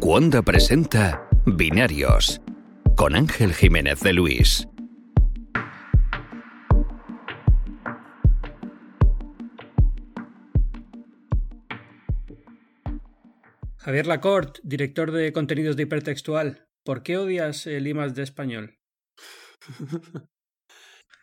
Cuonda presenta Binarios con Ángel Jiménez de Luis. Javier Lacorte, director de contenidos de hipertextual. ¿Por qué odias el IMAX de español?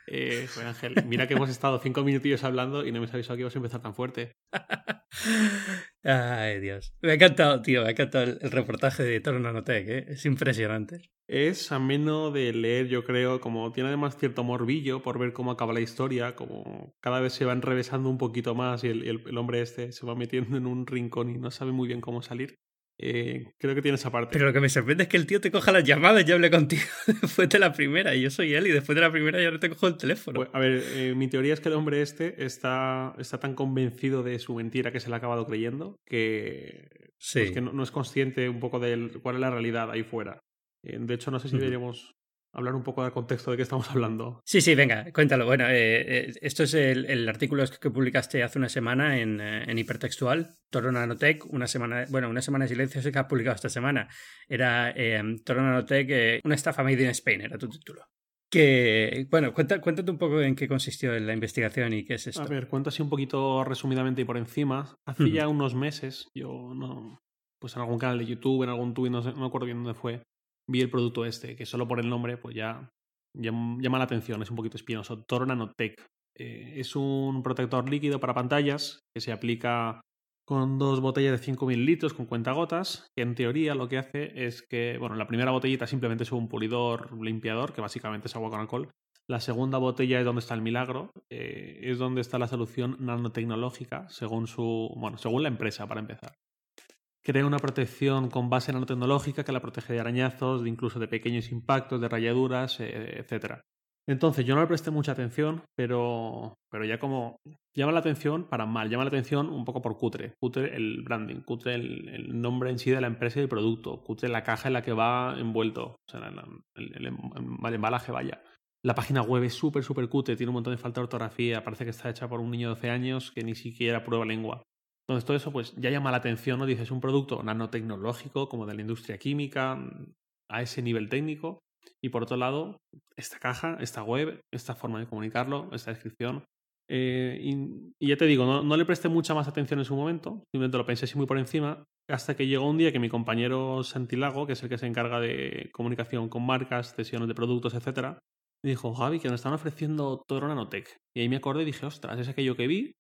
Eh, Ángel, mira que hemos estado cinco minutillos hablando y no me has avisado que ibas a empezar tan fuerte. Ay, Dios. Me ha encantado, tío, me ha encantado el, reportaje de Toro Nanotech, ¿eh? es impresionante. Es ameno de leer, yo creo, como tiene además cierto morbillo por ver cómo acaba la historia, como cada vez se va enrevesando un poquito más y el hombre este se va metiendo en un rincón y no sabe muy bien cómo salir. Eh, creo que tiene esa parte. Pero lo que me sorprende es que el tío te coja las llamadas y hable contigo después de la primera. Y yo soy él y después de la primera ya no te cojo el teléfono. Pues, a ver, eh, mi teoría es que el hombre este está, está tan convencido de su mentira que se le ha acabado creyendo que, pues, que no, es consciente un poco de cuál es la realidad ahí fuera. Eh, de hecho, no sé si deberíamos hablar un poco del contexto de qué estamos hablando. Sí, sí, venga, cuéntalo. Bueno, eh, eh, esto es el, artículo que publicaste hace una semana en, eh, en Hipertextual, Toro Nanotech, una semana, bueno, una semana de silencio que has publicado esta semana. Era Toro Nanotech, una estafa made in Spain, era tu título. Que, bueno, cuéntate un poco en qué consistió la investigación y qué es esto. A ver, cuento así un poquito resumidamente y por encima. Hace ya unos meses, yo no, pues en algún canal de YouTube, en algún tweet, no, no me acuerdo bien dónde fue, vi el producto este, que solo por el nombre pues ya, llama la atención, es un poquito espinoso. Toro Nanotech. Eh, es un protector líquido para pantallas que se aplica con dos botellas de 5.000 litros con cuentagotas, que en teoría lo que hace es que, bueno, la primera botellita simplemente es un pulidor limpiador, que básicamente es agua con alcohol. La segunda botella es donde está el milagro, eh, es donde está la solución nanotecnológica, según su, bueno, según la empresa, para empezar crea una protección con base nanotecnológica que la protege de arañazos, de incluso de pequeños impactos, de rayaduras, eh, etc. Entonces yo no le presté mucha atención, pero, pero ya como llama la atención para mal, llama la atención un poco por cutre, cutre el branding, cutre el, nombre en sí de la empresa y del producto, cutre la caja en la que va envuelto, o sea, el, el embalaje vaya. La página web es súper, súper cutre, tiene un montón de falta de ortografía, parece que está hecha por un niño de 12 años que ni siquiera prueba lengua. Entonces todo eso pues ya llama la atención, ¿no? Dices un producto nanotecnológico como de la industria química mm, a ese nivel técnico y por otro lado esta caja, esta web, esta forma de comunicarlo, esta descripción. Eh, y, ya te digo, no, no, le presté mucha más atención en su momento, simplemente lo pensé así muy por encima, hasta que llegó un día que mi compañero Santilago, que es el que se encarga de comunicación con marcas, cesiones de productos, etc., me dijo, Javi, que nos están ofreciendo Toro Nanotech. Y ahí me acordé y dije, ostras, es aquello que vi,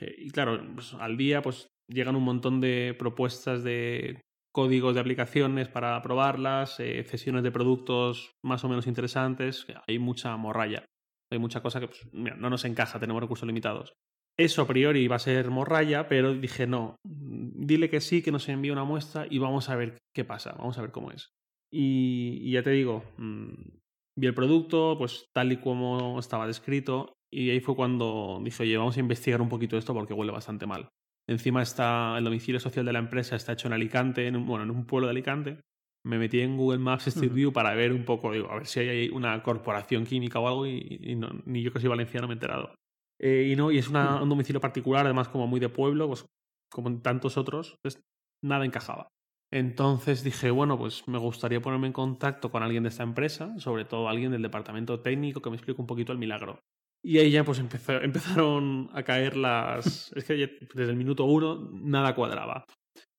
y claro, pues, al día pues llegan un montón de propuestas de códigos de aplicaciones para probarlas, eh, cesiones de productos más o menos interesantes. Hay mucha morralla. Hay mucha cosa que pues, no nos encaja, tenemos recursos limitados. Eso a priori iba a ser morralla, pero dije no, dile que sí, que nos envíe una muestra y vamos a ver qué pasa, vamos a ver cómo es. Y, ya te digo, mm, vi el producto, pues tal y como estaba descrito, y ahí fue cuando dije, oye, vamos a investigar un poquito esto porque huele bastante mal. Encima está el domicilio social de la empresa, está hecho en Alicante, en un, bueno, en un pueblo de Alicante. Me metí en Google Maps Street View para ver un poco, digo, a ver si hay una corporación química o algo y, ni yo que soy valenciano me he enterado. Eh, y no, y es un domicilio particular, además como muy de pueblo, pues como en tantos otros, pues nada encajaba. Entonces dije, bueno, pues me gustaría ponerme en contacto con alguien de esta empresa, sobre todo alguien del departamento técnico que me explique un poquito el milagro. Y ahí ya pues empezaron a caer las... es que desde el minuto uno nada cuadraba.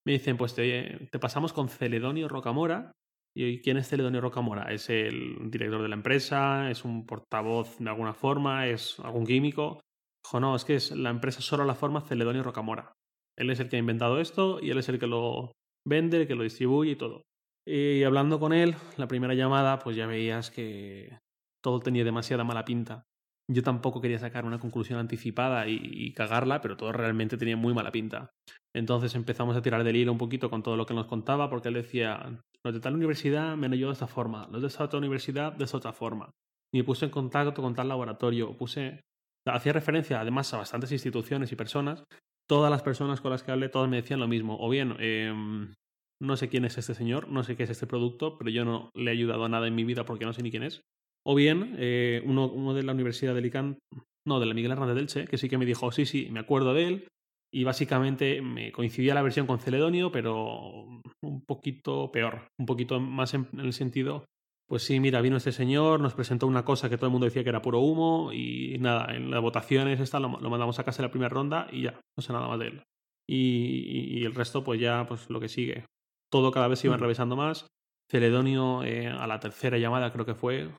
Me dicen, pues te, pasamos con Celedonio Rocamora. ¿Y quién es Celedonio Rocamora? ¿Es el director de la empresa? ¿Es un portavoz de alguna forma? ¿Es algún químico? Dijo, no, es que es la empresa solo la forma Celedonio Rocamora. Él es el que ha inventado esto y él es el que lo vende, el que lo distribuye y todo. Y hablando con él, la primera llamada, pues ya veías que todo tenía demasiada mala pinta. Yo tampoco quería sacar una conclusión anticipada y, cagarla, pero todo realmente tenía muy mala pinta. Entonces empezamos a tirar del hilo un poquito con todo lo que nos contaba, porque él decía, los de tal universidad me han ayudado de esta forma, los de esta otra universidad de esta otra forma. Y me puse en contacto con tal laboratorio, puse... Hacía referencia además a bastantes instituciones y personas. Todas las personas con las que hablé, todas me decían lo mismo. O bien, em, no sé quién es este señor, no sé qué es este producto, pero yo no le he ayudado a nada en mi vida porque no sé ni quién es. O bien, eh, uno, uno, de la Universidad de Alicante, no, de la Miguel Hernández Delche, que sí que me dijo, sí, sí, me acuerdo de él. Y básicamente me coincidía la versión con Celedonio, pero un poquito peor, un poquito más en, el sentido, pues sí, mira, vino este señor, nos presentó una cosa que todo el mundo decía que era puro humo y nada, en las votaciones esta lo, mandamos a casa en la primera ronda y ya, no sé nada más de él. Y, el resto, pues ya, pues lo que sigue. Todo cada vez se iban mm. revisando más. Celedonio eh, a la tercera llamada, creo que fue,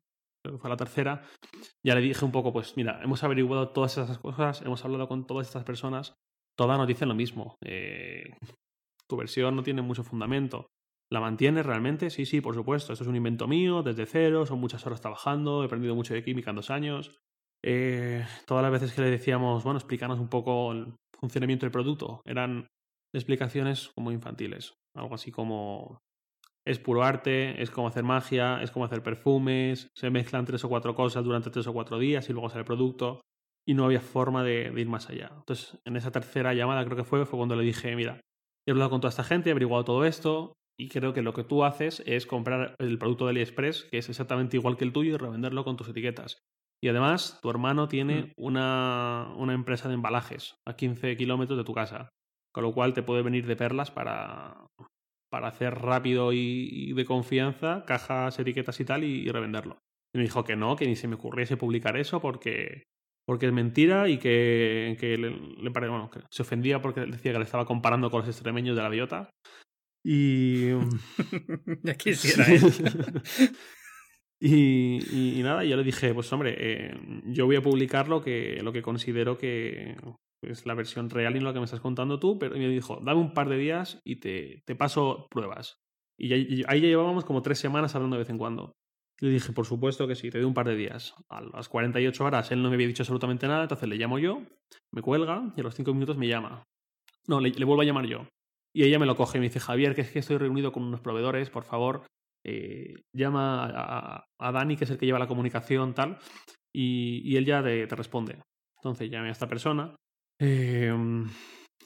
fue la tercera, ya le dije un poco, pues mira, hemos averiguado todas esas cosas, hemos hablado con todas estas personas, todas nos dicen lo mismo. Eh, tu versión no tiene mucho fundamento. ¿La mantienes realmente? Sí, sí, por supuesto. Esto es un invento mío, desde cero, son muchas horas trabajando, he aprendido mucho de química en dos años. Eh, todas las veces que le decíamos, bueno, explícanos un poco el funcionamiento del producto, eran explicaciones como infantiles. Algo así como es puro arte, es como hacer magia, es como hacer perfumes, se mezclan tres o cuatro cosas durante tres o cuatro días y luego sale el producto y no había forma de, ir más allá. Entonces, en esa tercera llamada creo que fue, fue cuando le dije, mira, he hablado con toda esta gente, he averiguado todo esto y creo que lo que tú haces es comprar el producto de AliExpress, que es exactamente igual que el tuyo, y revenderlo con tus etiquetas. Y además, tu hermano tiene mm. una, una empresa de embalajes a 15 kilómetros de tu casa, con lo cual te puede venir de perlas para, para hacer rápido y, de confianza cajas, etiquetas y tal y, revenderlo. Y me dijo que no, que ni se me ocurriese publicar eso porque, porque es mentira y que, que le, bueno, que se ofendía porque decía que le estaba comparando con los extremeños de la biota. Y. ya quisiera, y, y, nada, yo le dije, pues hombre, eh, yo voy a publicar lo que, lo que considero que, es la versión real y no lo que me estás contando tú, pero me dijo, dame un par de días y te, te paso pruebas. Y, ahí ya llevábamos como tres semanas hablando de vez en cuando. Le dije, por supuesto que sí, te doy un par de días. A las 48 horas él no me había dicho absolutamente nada, entonces le llamo yo, me cuelga y a los cinco minutos me llama. No, le, vuelvo a llamar yo. Y ella me lo coge y me dice, Javier, que es que estoy reunido con unos proveedores, por favor, eh, llama a, Dani, que es el que lleva la comunicación, tal, y, y él ya te, te responde. Entonces llamé a esta persona Em,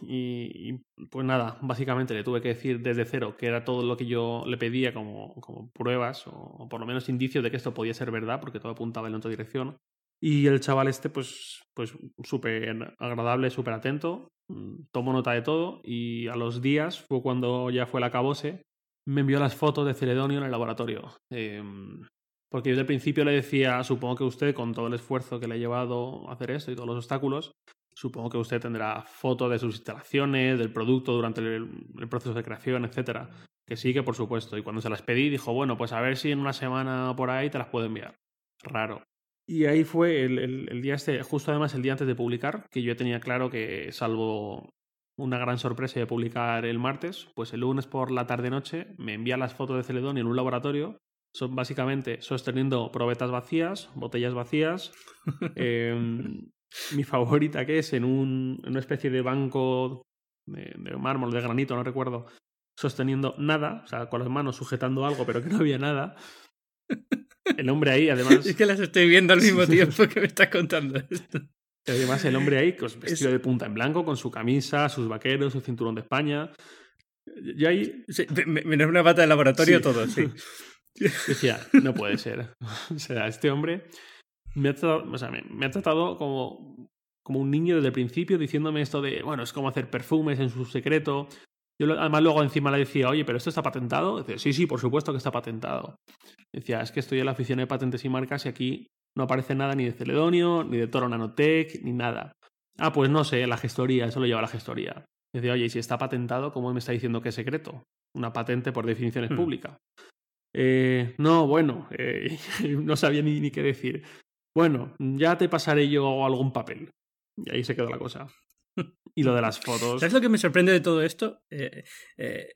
y, pues nada, básicamente le tuve que decir desde cero que era todo lo que yo le pedía como, como pruebas o, por lo menos indicios de que esto podía ser verdad porque todo apuntaba en otra dirección. Y el chaval este pues pues súper agradable, súper atento, mm, tomó nota de todo y a los días fue cuando ya fue la cabose, me envió las fotos de Celedonio en el laboratorio. Em, porque yo desde el principio le decía, supongo que usted, con todo el esfuerzo que le ha llevado a hacer esto y todos los obstáculos, Supongo que usted tendrá fotos de sus instalaciones, del producto durante el, proceso de creación, etcétera. Que sí, que por supuesto. Y cuando se las pedí, dijo, bueno, pues a ver si en una semana por ahí te las puedo enviar. Raro. Y ahí fue el, el, día este, justo además el día antes de publicar, que yo tenía claro que, salvo una gran sorpresa de publicar el martes, pues el lunes por la tarde-noche me envía las fotos de Celedón en un laboratorio son básicamente sosteniendo probetas vacías, botellas vacías, eh, mi favorita que es en, un, una especie de banco de, mármol, de granito, no recuerdo, sosteniendo nada, o sea, con las manos sujetando algo, pero que no había nada. El hombre ahí, además. es que las estoy viendo al mismo tiempo que me estás contando esto. Además, el hombre ahí, pues, vestido de punta en blanco, con su camisa, sus vaqueros, su cinturón de España. Y ahí. menos una pata de laboratorio, todo, sí. Decía, no puede ser. O sea, este hombre me ha tratado, o sea, me, ha tratado como, como un niño desde el principio, diciéndome esto de, bueno, es como hacer perfumes en su secreto. Yo además luego encima le decía, oye, pero esto está patentado. Decía, sí, sí, por supuesto que está patentado. Decía, es que estoy en la oficina de patentes y marcas y aquí no aparece nada ni de Celedonio, ni de Toro Nanotech, ni nada. Ah, pues no sé, la gestoría, eso lo lleva la gestoría. Decía, oye, y si está patentado, ¿cómo me está diciendo que es secreto? Una patente por definición es hmm. pública. Eh, no, bueno, eh, no sabía ni, ni qué decir. Bueno, ya te pasaré yo algún papel. Y ahí se quedó la cosa. Y lo de las fotos. ¿Sabes lo que me sorprende de todo esto? Eh, eh,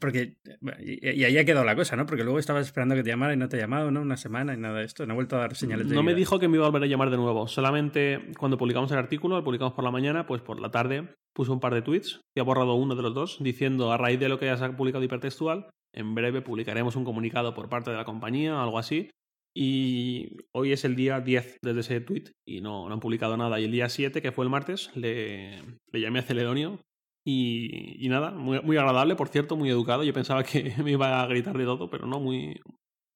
porque. Y, ahí ha quedado la cosa, ¿no? Porque luego estabas esperando que te llamara y no te ha llamado, ¿no? Una semana y nada de esto. No ha vuelto a dar señales de. No me dijo que me iba a volver a llamar de nuevo. Solamente cuando publicamos el artículo, lo publicamos por la mañana, pues por la tarde puso un par de tweets y ha borrado uno de los dos diciendo a raíz de lo que ya se ha publicado hipertextual, en breve publicaremos un comunicado por parte de la compañía o algo así y hoy es el día 10 desde ese tweet y no, no han publicado nada. Y el día 7, que fue el martes, le, llamé a Celedonio y, y, nada, muy, muy agradable, por cierto, muy educado. Yo pensaba que me iba a gritar de todo, pero no, muy,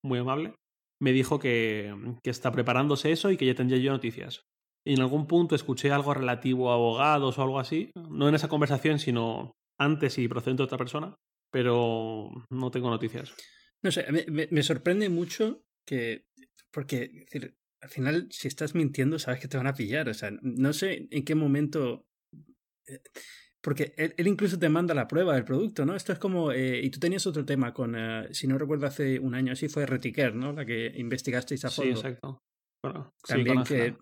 muy amable. Me dijo que, que está preparándose eso y que ya tendría yo noticias. Y en algún punto escuché algo relativo a abogados o algo así, no en esa conversación, sino antes y procedente de otra persona, pero no tengo noticias. No sé, me, me sorprende mucho que, porque decir, al final, si estás mintiendo, sabes que te van a pillar. O sea, no sé en qué momento. Eh, porque él, incluso te manda la prueba del producto, ¿no? Esto es como. Eh, y tú tenías otro tema con. Eh, si no recuerdo, hace un año así fue Retiker, ¿no? La que investigasteis a fondo. Sí, exacto. Bueno, también que.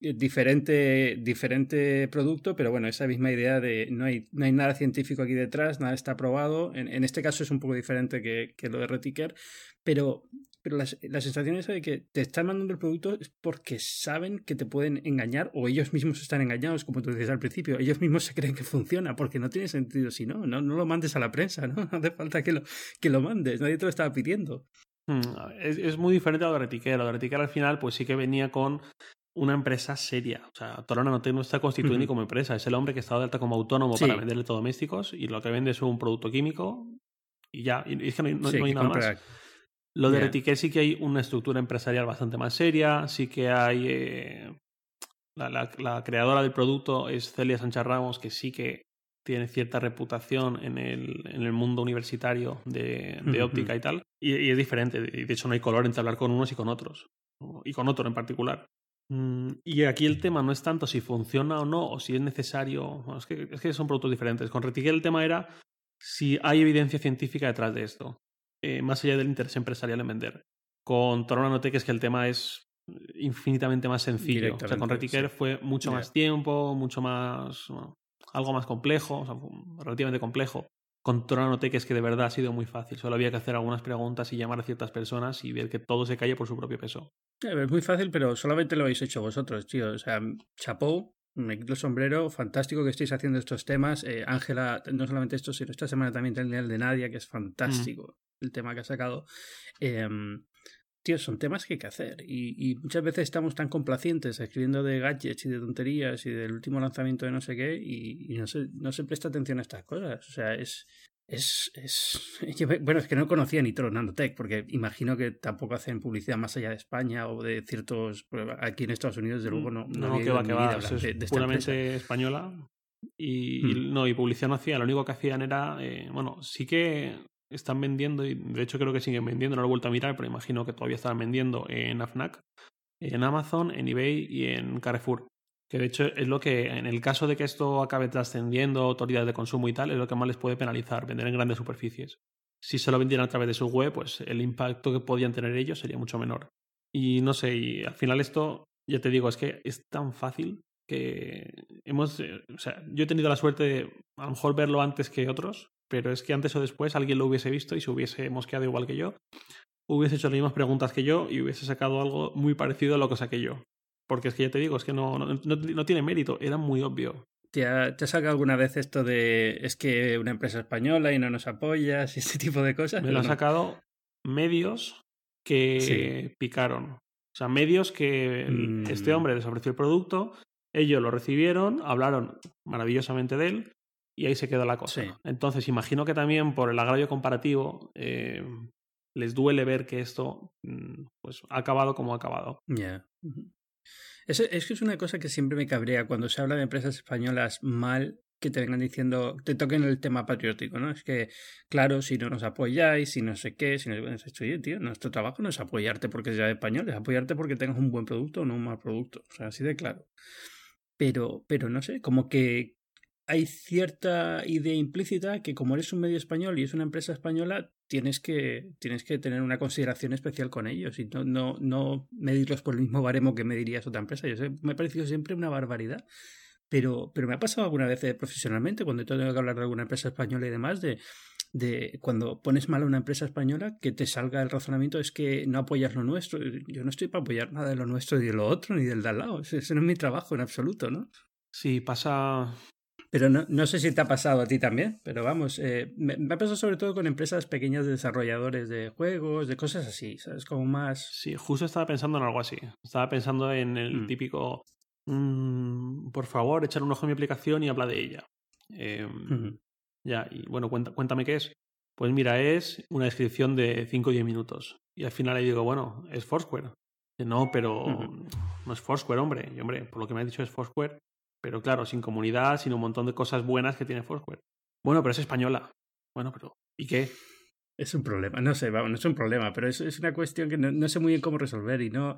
diferente, diferente producto, pero bueno, esa misma idea de no hay, no hay nada científico aquí detrás, nada está probado. En, en este caso es un poco diferente que, que lo de Retiker, pero pero la, la, sensación esa de que te están mandando el producto es porque saben que te pueden engañar o ellos mismos están engañados, como tú decías al principio. Ellos mismos se creen que funciona porque no tiene sentido si no. No, no lo mandes a la prensa, ¿no? No hace falta que lo, que lo mandes. Nadie te lo estaba pidiendo. Hmm, es, es, muy diferente a lo de Retiquera. Lo de Retiquera al final pues sí que venía con una empresa seria. O sea, Torona no, está constituido ni como empresa. Es el hombre que está de alta como autónomo para vender electrodomésticos y lo que vende es un producto químico y ya. Y es que no, hay nada más. Lo de yeah. sí que hay una estructura empresarial bastante más seria, sí que hay... Eh, la, la, creadora del producto es Celia Sánchez Ramos, que sí que tiene cierta reputación en el, en el mundo universitario de, de óptica y tal, y, es diferente, de hecho no hay color entre hablar con unos y con otros, y con otro en particular. Mm, y aquí el tema no es tanto si funciona o no, o si es necesario, es, que, es que son productos diferentes. Con Retiquel el tema era si hay evidencia científica detrás de esto. Eh, más allá del interés empresarial en vender. Con Torona que es que el tema es infinitamente más sencillo. O sea, con Retiker fue mucho más tiempo, mucho más. algo más complejo, o sea, relativamente complejo. Con Torona que es que de verdad ha sido muy fácil. Solo había que hacer algunas preguntas y llamar a ciertas personas y ver que todo se calle por su propio peso. Es muy fácil, pero solamente lo habéis hecho vosotros, tío. O sea, chapó, me quito el sombrero, fantástico que estéis haciendo estos temas. Eh, Ángela, no solamente esto, sino esta semana también el de Nadia, que es fantástico el tema que ha sacado. Em, tío, son temas que hay que hacer. Y, muchas veces estamos tan complacientes escribiendo de gadgets y de tonterías y del último lanzamiento de no sé qué y, no, se, no se presta atención a estas cosas. O sea, es, es, es, bueno, es que no conocía Nitro Nanotech, porque imagino que tampoco hacen publicidad más allá de España o de ciertos. Aquí en Estados Unidos, de luego, no. No, que va, que va. Es puramente española. Y, hmm. no, y publicidad no hacía. Lo único que hacían era. Eh, bueno, sí que están vendiendo, y de hecho creo que siguen vendiendo, no lo he vuelto a mirar, pero imagino que todavía están vendiendo en AFNAC, en Amazon, en eBay y en Carrefour. Que de hecho es lo que, en el caso de que esto acabe trascendiendo autoridades de consumo y tal, es lo que más les puede penalizar, vender en grandes superficies. Si se lo vendieran a través de su web, pues el impacto que podían tener ellos sería mucho menor. Y no sé, y al final esto, ya te digo, es que es tan fácil que hemos, eh, o sea, yo he tenido la suerte de a lo mejor verlo antes que otros, pero es que antes o después alguien lo hubiese visto y se hubiese mosqueado igual que yo, hubiese hecho las mismas preguntas que yo y hubiese sacado algo muy parecido a lo que saqué yo. Porque es que ya te digo, es que no, no, tiene mérito, era muy obvio. ¿Te ha, ¿Te sacado alguna vez esto de es que una empresa española y no nos apoyas y ese tipo de cosas? Me lo han sacado medios que picaron. O sea, medios que este mm. hombre les ofreció el producto, ellos lo recibieron, hablaron maravillosamente de él, y ahí se quedó la cosa. Entonces, imagino que también por el agravio comparativo eh, les duele ver que esto mm, pues, ha acabado como ha acabado. Ya. es, es que es una cosa que siempre me cabrea cuando se habla de empresas españolas mal que te vengan diciendo, te toquen el tema patriótico, ¿no? Es que, claro, si no nos apoyáis, si no sé qué, si no oye, tío, nuestro trabajo no es apoyarte porque seas español, es apoyarte porque tengas un buen producto o no un mal producto. O sea, así de claro. Pero, pero no sé, como que hay cierta idea implícita que como eres un medio español y es una empresa española, tienes que, tienes que tener una consideración especial con ellos y no, no, no medirlos por el mismo baremo que medirías otra empresa. Yo sé, me ha parecido siempre una barbaridad. Pero, pero me ha pasado alguna vez eh, profesionalmente, cuando tengo que hablar de alguna empresa española y demás, de, de cuando pones mal a una empresa española, que te salga el razonamiento es que no apoyas lo nuestro. Yo no estoy para apoyar nada de lo nuestro ni de lo otro, ni del de al lado. Ese no es mi trabajo en absoluto, ¿no? Sí, pasa, pero no, no, sé si te ha pasado a ti también, pero vamos, eh, me, ha pasado sobre todo con empresas pequeñas de desarrolladores de juegos, de cosas así, ¿sabes? Como más... Sí, justo estaba pensando en algo así. Estaba pensando en el mm. típico, mm, por favor, echar un ojo a mi aplicación y habla de ella. Em, ya, y bueno, cuéntame qué es. Pues mira, es una descripción de 5 o 10 minutos. Y al final le digo, bueno, es Foursquare. No, pero no es Foursquare, hombre. Y hombre, por lo que me ha dicho es Foursquare. Pero claro, sin comunidad, sin un montón de cosas buenas que tiene Foursquare. Bueno, pero es española. Bueno, pero ¿y qué? Es un problema, no sé, no es un problema, pero es, es una cuestión que no, sé muy bien cómo resolver y no...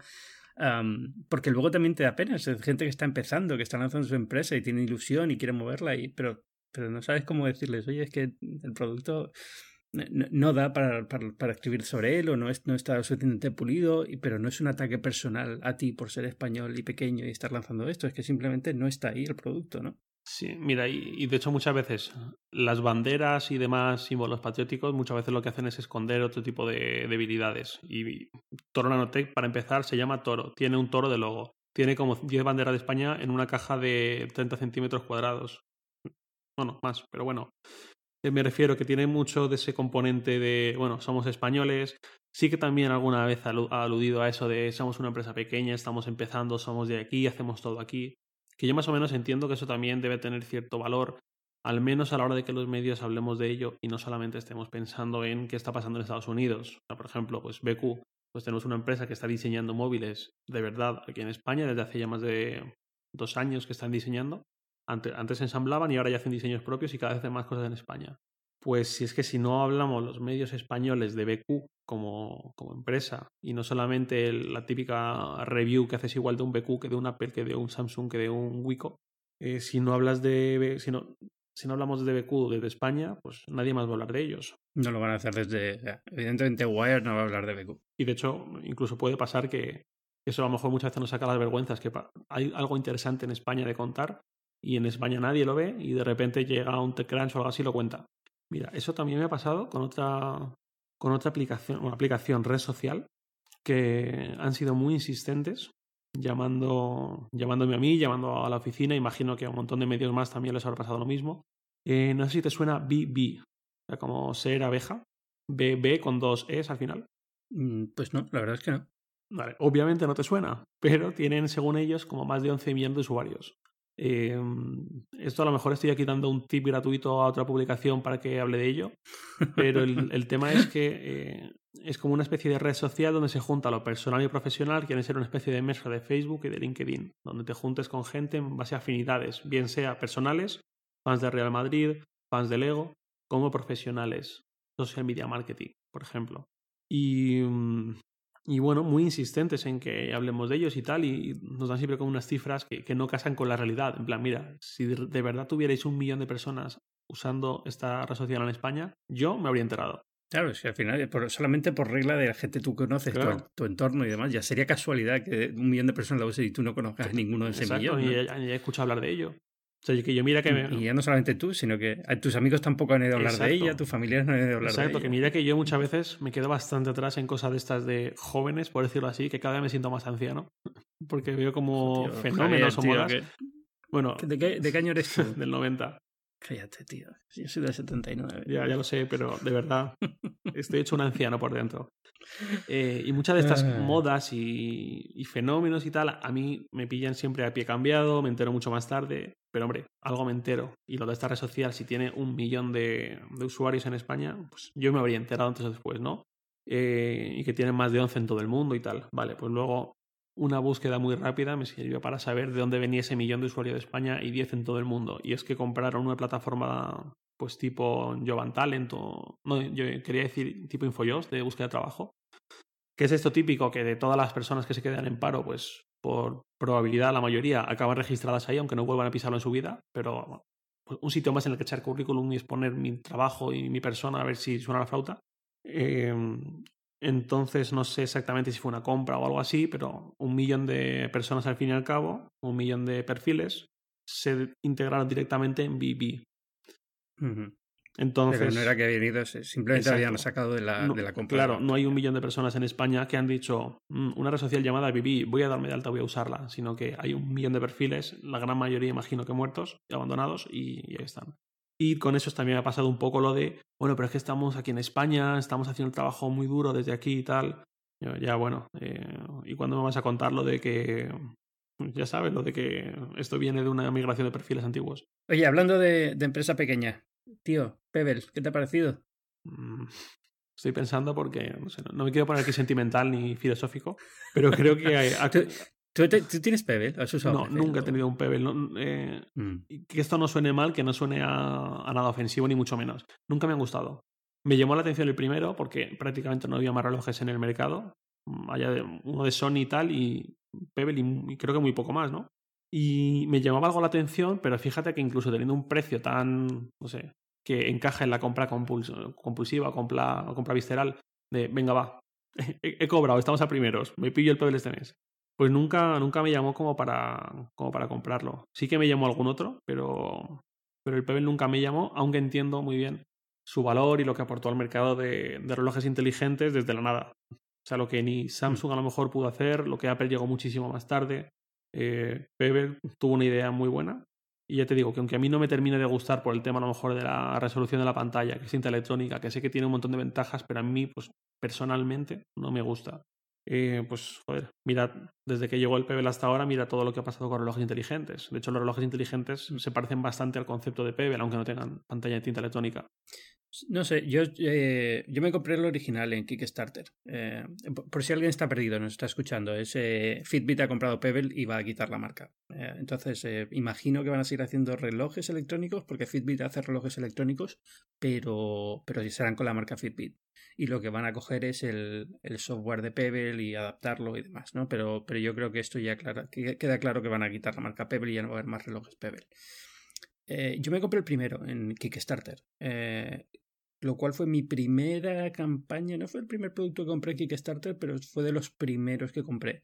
porque luego también te da pena, es gente que está empezando, que está lanzando su empresa y tiene ilusión y quiere moverla, y, pero, pero no sabes cómo decirles, oye, es que el producto no, da para, para, escribir sobre él o no, es, no está suficientemente pulido, pero no es un ataque personal a ti por ser español y pequeño y estar lanzando esto, es que simplemente no está ahí el producto, ¿no? Sí, mira, y, de hecho muchas veces las banderas y demás símbolos patrióticos muchas veces lo que hacen es esconder otro tipo de debilidades. Y Toro Nanotech, para empezar, se llama Toro, tiene un toro de logo, tiene como 10 banderas de España en una caja de 30 centímetros cuadrados. No, no, más, pero bueno, me refiero que tiene mucho de ese componente de, bueno, somos españoles. Sí que también alguna vez ha aludido a eso de somos una empresa pequeña, estamos empezando, somos de aquí, hacemos todo aquí. Que yo más o menos entiendo que eso también debe tener cierto valor, al menos a la hora de que los medios hablemos de ello y no solamente estemos pensando en qué está pasando en Estados Unidos. por ejemplo, pues BQ, pues tenemos una empresa que está diseñando móviles de verdad aquí en España desde hace ya más de dos años que están diseñando antes, ensamblaban y ahora ya hacen diseños propios y cada vez hacen más cosas en España. Pues si es que si no hablamos los medios españoles de BQ como, como empresa y no solamente la típica review que haces igual de un BQ que de un Apple, que de un Samsung, que de un Wiko, eh, si no hablas de si no, si no hablamos de BQ desde España, pues nadie más va a hablar de ellos. No lo van a hacer desde. Evidentemente, Wire no va a hablar de BQ. Y de hecho, incluso puede pasar que eso a lo mejor muchas veces nos saca las vergüenzas, que hay algo interesante en España de contar y en España nadie lo ve y de repente llega un TechCrunch o algo así y lo cuenta. Mira, eso también me ha pasado con otra, con otra aplicación, una aplicación red social que han sido muy insistentes llamando, llamándome a mí, llamando a la oficina. Imagino que a un montón de medios más también les habrá pasado lo mismo. Eh, no sé si te suena BB, o sea, como ser abeja. BB con dos Es al final. Mm, pues no, la verdad es que no. Vale, obviamente no te suena, pero tienen, según ellos, como más de 11 millones de usuarios. Eh, esto a lo mejor estoy aquí dando un tip gratuito a otra publicación para que hable de ello, pero el, tema es que eh, es como una especie de red social donde se junta lo personal y profesional, quiere ser una especie de mezcla de Facebook y de LinkedIn, donde te juntes con gente en base a afinidades, bien sea personales, fans de Real Madrid, fans de Lego, como profesionales, social media marketing, por ejemplo. Y, mm, y bueno, muy insistentes en que hablemos de ellos y tal, y nos dan siempre como unas cifras que, no casan con la realidad. En plan, mira, si de verdad tuvierais un millón de personas usando esta red social en España, yo me habría enterado. Claro, si al final, solamente por regla de la gente tú conoces, tu, entorno y demás, ya sería casualidad que un millón de personas la usen y tú no conozcas a ninguno de ese millón. Y ya, he escuchado hablar de ello. O sea, que yo mira que... Y ya no solamente tú, sino que tus amigos tampoco han ido a hablar de ella, tus familiares no han ido a hablar de ella. Exacto, que mira que yo muchas veces me quedo bastante atrás en cosas de estas de jóvenes, por decirlo así, que cada vez me siento más anciano. Porque veo como fenómenos o modas. Bueno, ¿De qué, ¿De qué año eres tú? del 90. Cállate, tío. Yo soy del 79. Ya, ya lo sé, pero de verdad estoy hecho un anciano por dentro. Eh, y muchas de estas ah. modas y, y, fenómenos y tal, a mí me pillan siempre a pie cambiado, me entero mucho más tarde. Pero hombre, algo me entero. Y lo de esta red social, si tiene un millón de, usuarios en España, pues yo me habría enterado antes o después, ¿no? Eh, y que tienen más de 11 en todo el mundo y tal. Vale, pues luego una búsqueda muy rápida me sirvió para saber de dónde venía ese millón de usuarios de España y 10 en todo el mundo. Y es que compraron una plataforma pues tipo Jovan Talent o... No, yo quería decir tipo InfoJobs de búsqueda de trabajo. Que es esto típico que de todas las personas que se quedan en paro, pues por probabilidad la mayoría acaban registradas ahí, aunque no vuelvan a pisarlo en su vida, pero pues un sitio más en el que echar currículum y exponer mi trabajo y mi persona a ver si suena la flauta. Eh, entonces no sé exactamente si fue una compra o algo así, pero un millón de personas al fin y al cabo, un millón de perfiles, se integraron directamente en BB. Entonces, Pero no era que habían ido, simplemente habían sacado de la, de la compra. Claro, no hay un millón de personas en España que han dicho mm, una red social llamada BB, voy a darme de alta, voy a usarla, sino que hay un millón de perfiles, la gran mayoría imagino que muertos y abandonados, y, y ahí están. Y con eso también ha pasado un poco lo de, bueno, pero es que estamos aquí en España, estamos haciendo el trabajo muy duro desde aquí y tal. Ya, bueno, eh, ¿y cuándo me vas a contar lo de que, ya sabes, lo de que esto viene de una migración de perfiles antiguos? Oye, hablando de, empresa pequeña, tío, Pebbles, ¿qué te ha parecido? Mm, estoy pensando porque, no, sé, no, me quiero poner aquí sentimental ni filosófico, pero creo que hay, ¿Tú, tienes Pebble? ¿Has usado no, nunca he tenido un Pebble. Eh, mm. Que esto no suene mal, que no suene a, nada ofensivo, ni mucho menos. Nunca me han gustado. Me llamó la atención el primero porque prácticamente no había más relojes en el mercado. Mm, Allá de, uno de Sony y tal, y Pebble y, creo que muy poco más, ¿no? Y me llamaba algo la atención, pero fíjate que incluso teniendo un precio tan, no sé, que encaja en la compra compulsiva o compra, compra visceral, de venga, va, he, cobrado, estamos a primeros, me pillo el Pebble este mes. Pues nunca, nunca me llamó como para, como para comprarlo. Sí que me llamó algún otro, pero, pero el Pebble nunca me llamó, aunque entiendo muy bien su valor y lo que aportó al mercado de, relojes inteligentes desde la nada. O sea, lo que ni Samsung a lo mejor pudo hacer, lo que Apple llegó muchísimo más tarde. Eh, Pebble tuvo una idea muy buena. Y ya te digo que aunque a mí no me termine de gustar por el tema a lo mejor de la resolución de la pantalla, que es cinta electrónica, que sé que tiene un montón de ventajas, pero a mí, pues personalmente, no me gusta. Eh, pues, joder, mira, desde que llegó el Pebble hasta ahora, mira todo lo que ha pasado con relojes inteligentes. De hecho, los relojes inteligentes se parecen bastante al concepto de Pebble, aunque no tengan pantalla de tinta electrónica. No sé, yo, eh, yo me compré el original en Kickstarter. Eh, por si alguien está perdido, nos está escuchando, es Fitbit ha comprado Pebble y va a quitar la marca. entonces, imagino que van a seguir haciendo relojes electrónicos, porque Fitbit hace relojes electrónicos, pero, pero serán con la marca Fitbit y lo que van a coger es el, software de Pebble y adaptarlo y demás, ¿no? Pero, pero yo creo que esto ya queda claro que van a quitar la marca Pebble y ya no va a haber más relojes Pebble. Eh, yo me compré el primero en Kickstarter, eh, lo cual fue mi primera campaña, no fue el primer producto que compré en Kickstarter, pero fue de los primeros que compré.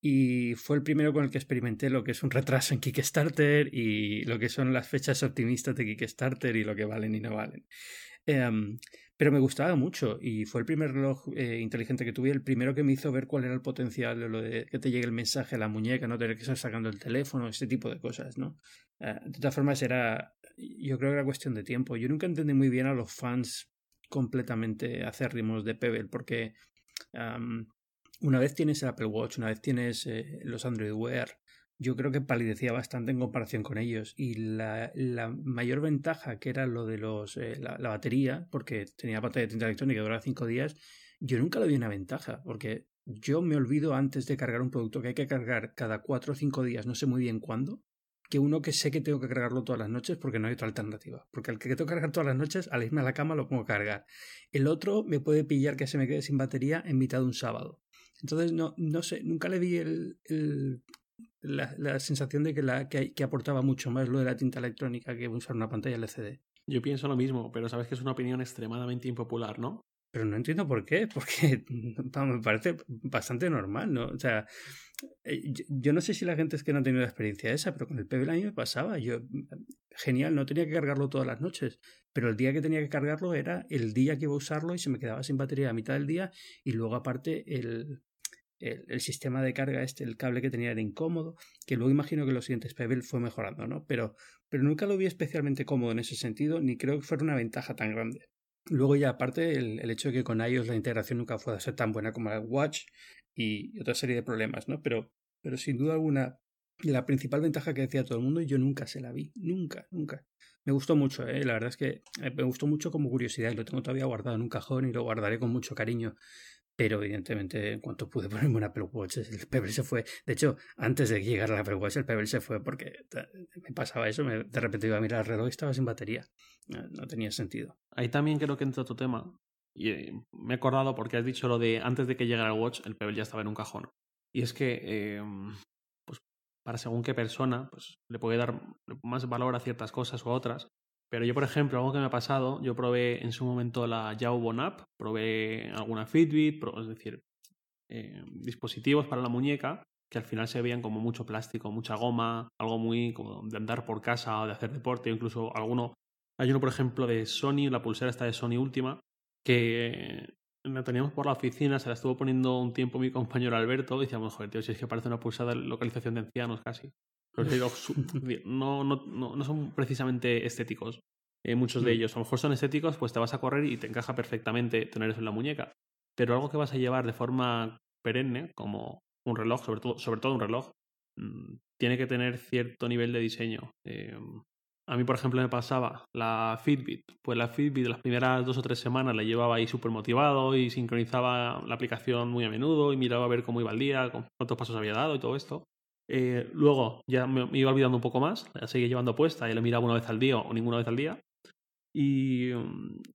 Y fue el primero con el que experimenté lo que es un retraso en Kickstarter y lo que son las fechas optimistas de Kickstarter y lo que valen y no valen. Em, pero me gustaba mucho y fue el primer reloj eh, inteligente que tuve, el primero que me hizo ver cuál era el potencial de lo de que te llegue el mensaje a la muñeca, no tener que estar sacando el teléfono, ese tipo de cosas, ¿no? Eh, de todas formas, era, yo creo que era cuestión de tiempo. Yo nunca entendí muy bien a los fans completamente acérrimos de Pebble, porque una vez tienes el Apple Watch, una vez tienes eh, los Android Wear, yo creo que palidecía bastante en comparación con ellos. Y la, mayor ventaja, que era lo de los, eh, la, batería, porque tenía pantalla de tinta electrónica que duraba cinco días, yo nunca le vi una ventaja, porque yo me olvido antes de cargar un producto que hay que cargar cada cuatro o cinco días, no sé muy bien cuándo, que uno que sé que tengo que cargarlo todas las noches porque no hay otra alternativa. Porque el que tengo que cargar todas las noches, al irme a la cama lo pongo a cargar. El otro me puede pillar que se me quede sin batería en mitad de un sábado. Entonces, no, no sé, nunca le vi el, la, sensación de que, la, que, aportaba mucho más lo de la tinta electrónica que usar una pantalla LCD. Yo pienso lo mismo, pero sabes que es una opinión extremadamente impopular, ¿no? Pero no entiendo por qué, porque me parece bastante normal, ¿no? O sea, eh, yo, no sé si la gente es que no ha tenido la experiencia esa, pero con el Pebble a mí me pasaba. Yo, genial, no tenía que cargarlo todas las noches, pero el día que tenía que cargarlo era el día que iba a usarlo y se me quedaba sin batería a mitad del día y luego aparte el, el, sistema de carga este, el cable que tenía era incómodo, que luego imagino que los siguientes Pebble fue mejorando, ¿no? Pero, pero nunca lo vi especialmente cómodo en ese sentido, ni creo que fuera una ventaja tan grande. Luego ya aparte el, el hecho de que con iOS la integración nunca fue a ser tan buena como la Watch y otra serie de problemas, ¿no? Pero, pero sin duda alguna la principal ventaja que decía todo el mundo yo nunca se la vi, nunca, nunca. Me gustó mucho, ¿eh? la verdad es que eh, me gustó mucho como curiosidad y lo tengo todavía guardado en un cajón y lo guardaré con mucho cariño. Pero evidentemente, en cuanto pude ponerme un Apple Watch, el Pebble se fue. De hecho, antes de llegar al Apple Watch, el Pebble se fue porque me pasaba eso. de repente iba a mirar el reloj y estaba sin batería. No, tenía sentido. Ahí también creo que entra otro tema. Y eh, me he acordado porque has dicho lo de antes de que llegara el Watch, el Pebble ya estaba en un cajón. Y es que, em, pues, para según qué persona, pues le puede dar más valor a ciertas cosas o a otras. Pero yo, por ejemplo, algo que me ha pasado, yo probé en su momento la Jawbone App, probé alguna Fitbit, es decir, eh, dispositivos para la muñeca que al final se veían como mucho plástico, mucha goma, algo muy como de andar por casa o de hacer deporte, incluso alguno. Hay uno, por ejemplo, de Sony, la pulsera está de Sony última, que la teníamos por la oficina, se la estuvo poniendo un tiempo mi compañero Alberto, y decíamos, joder, tío, si es que parece una pulsera de localización de ancianos casi. No, no, no, son precisamente estéticos. Eh, muchos de ellos, a lo mejor son estéticos, pues te vas a correr y te encaja perfectamente tener eso en la muñeca. Pero algo que vas a llevar de forma perenne, como un reloj, sobre todo, sobre todo un reloj, mm, tiene que tener cierto nivel de diseño. Eh, A mí, por ejemplo, me pasaba la Fitbit. Pues la Fitbit las primeras dos o tres semanas la llevaba ahí súper motivado y sincronizaba la aplicación muy a menudo y miraba a ver cómo iba el día, cuántos pasos había dado y todo esto. Eh, luego ya me, iba olvidando un poco más, la seguía llevando puesta y la miraba una vez al día o ninguna vez al día. Y,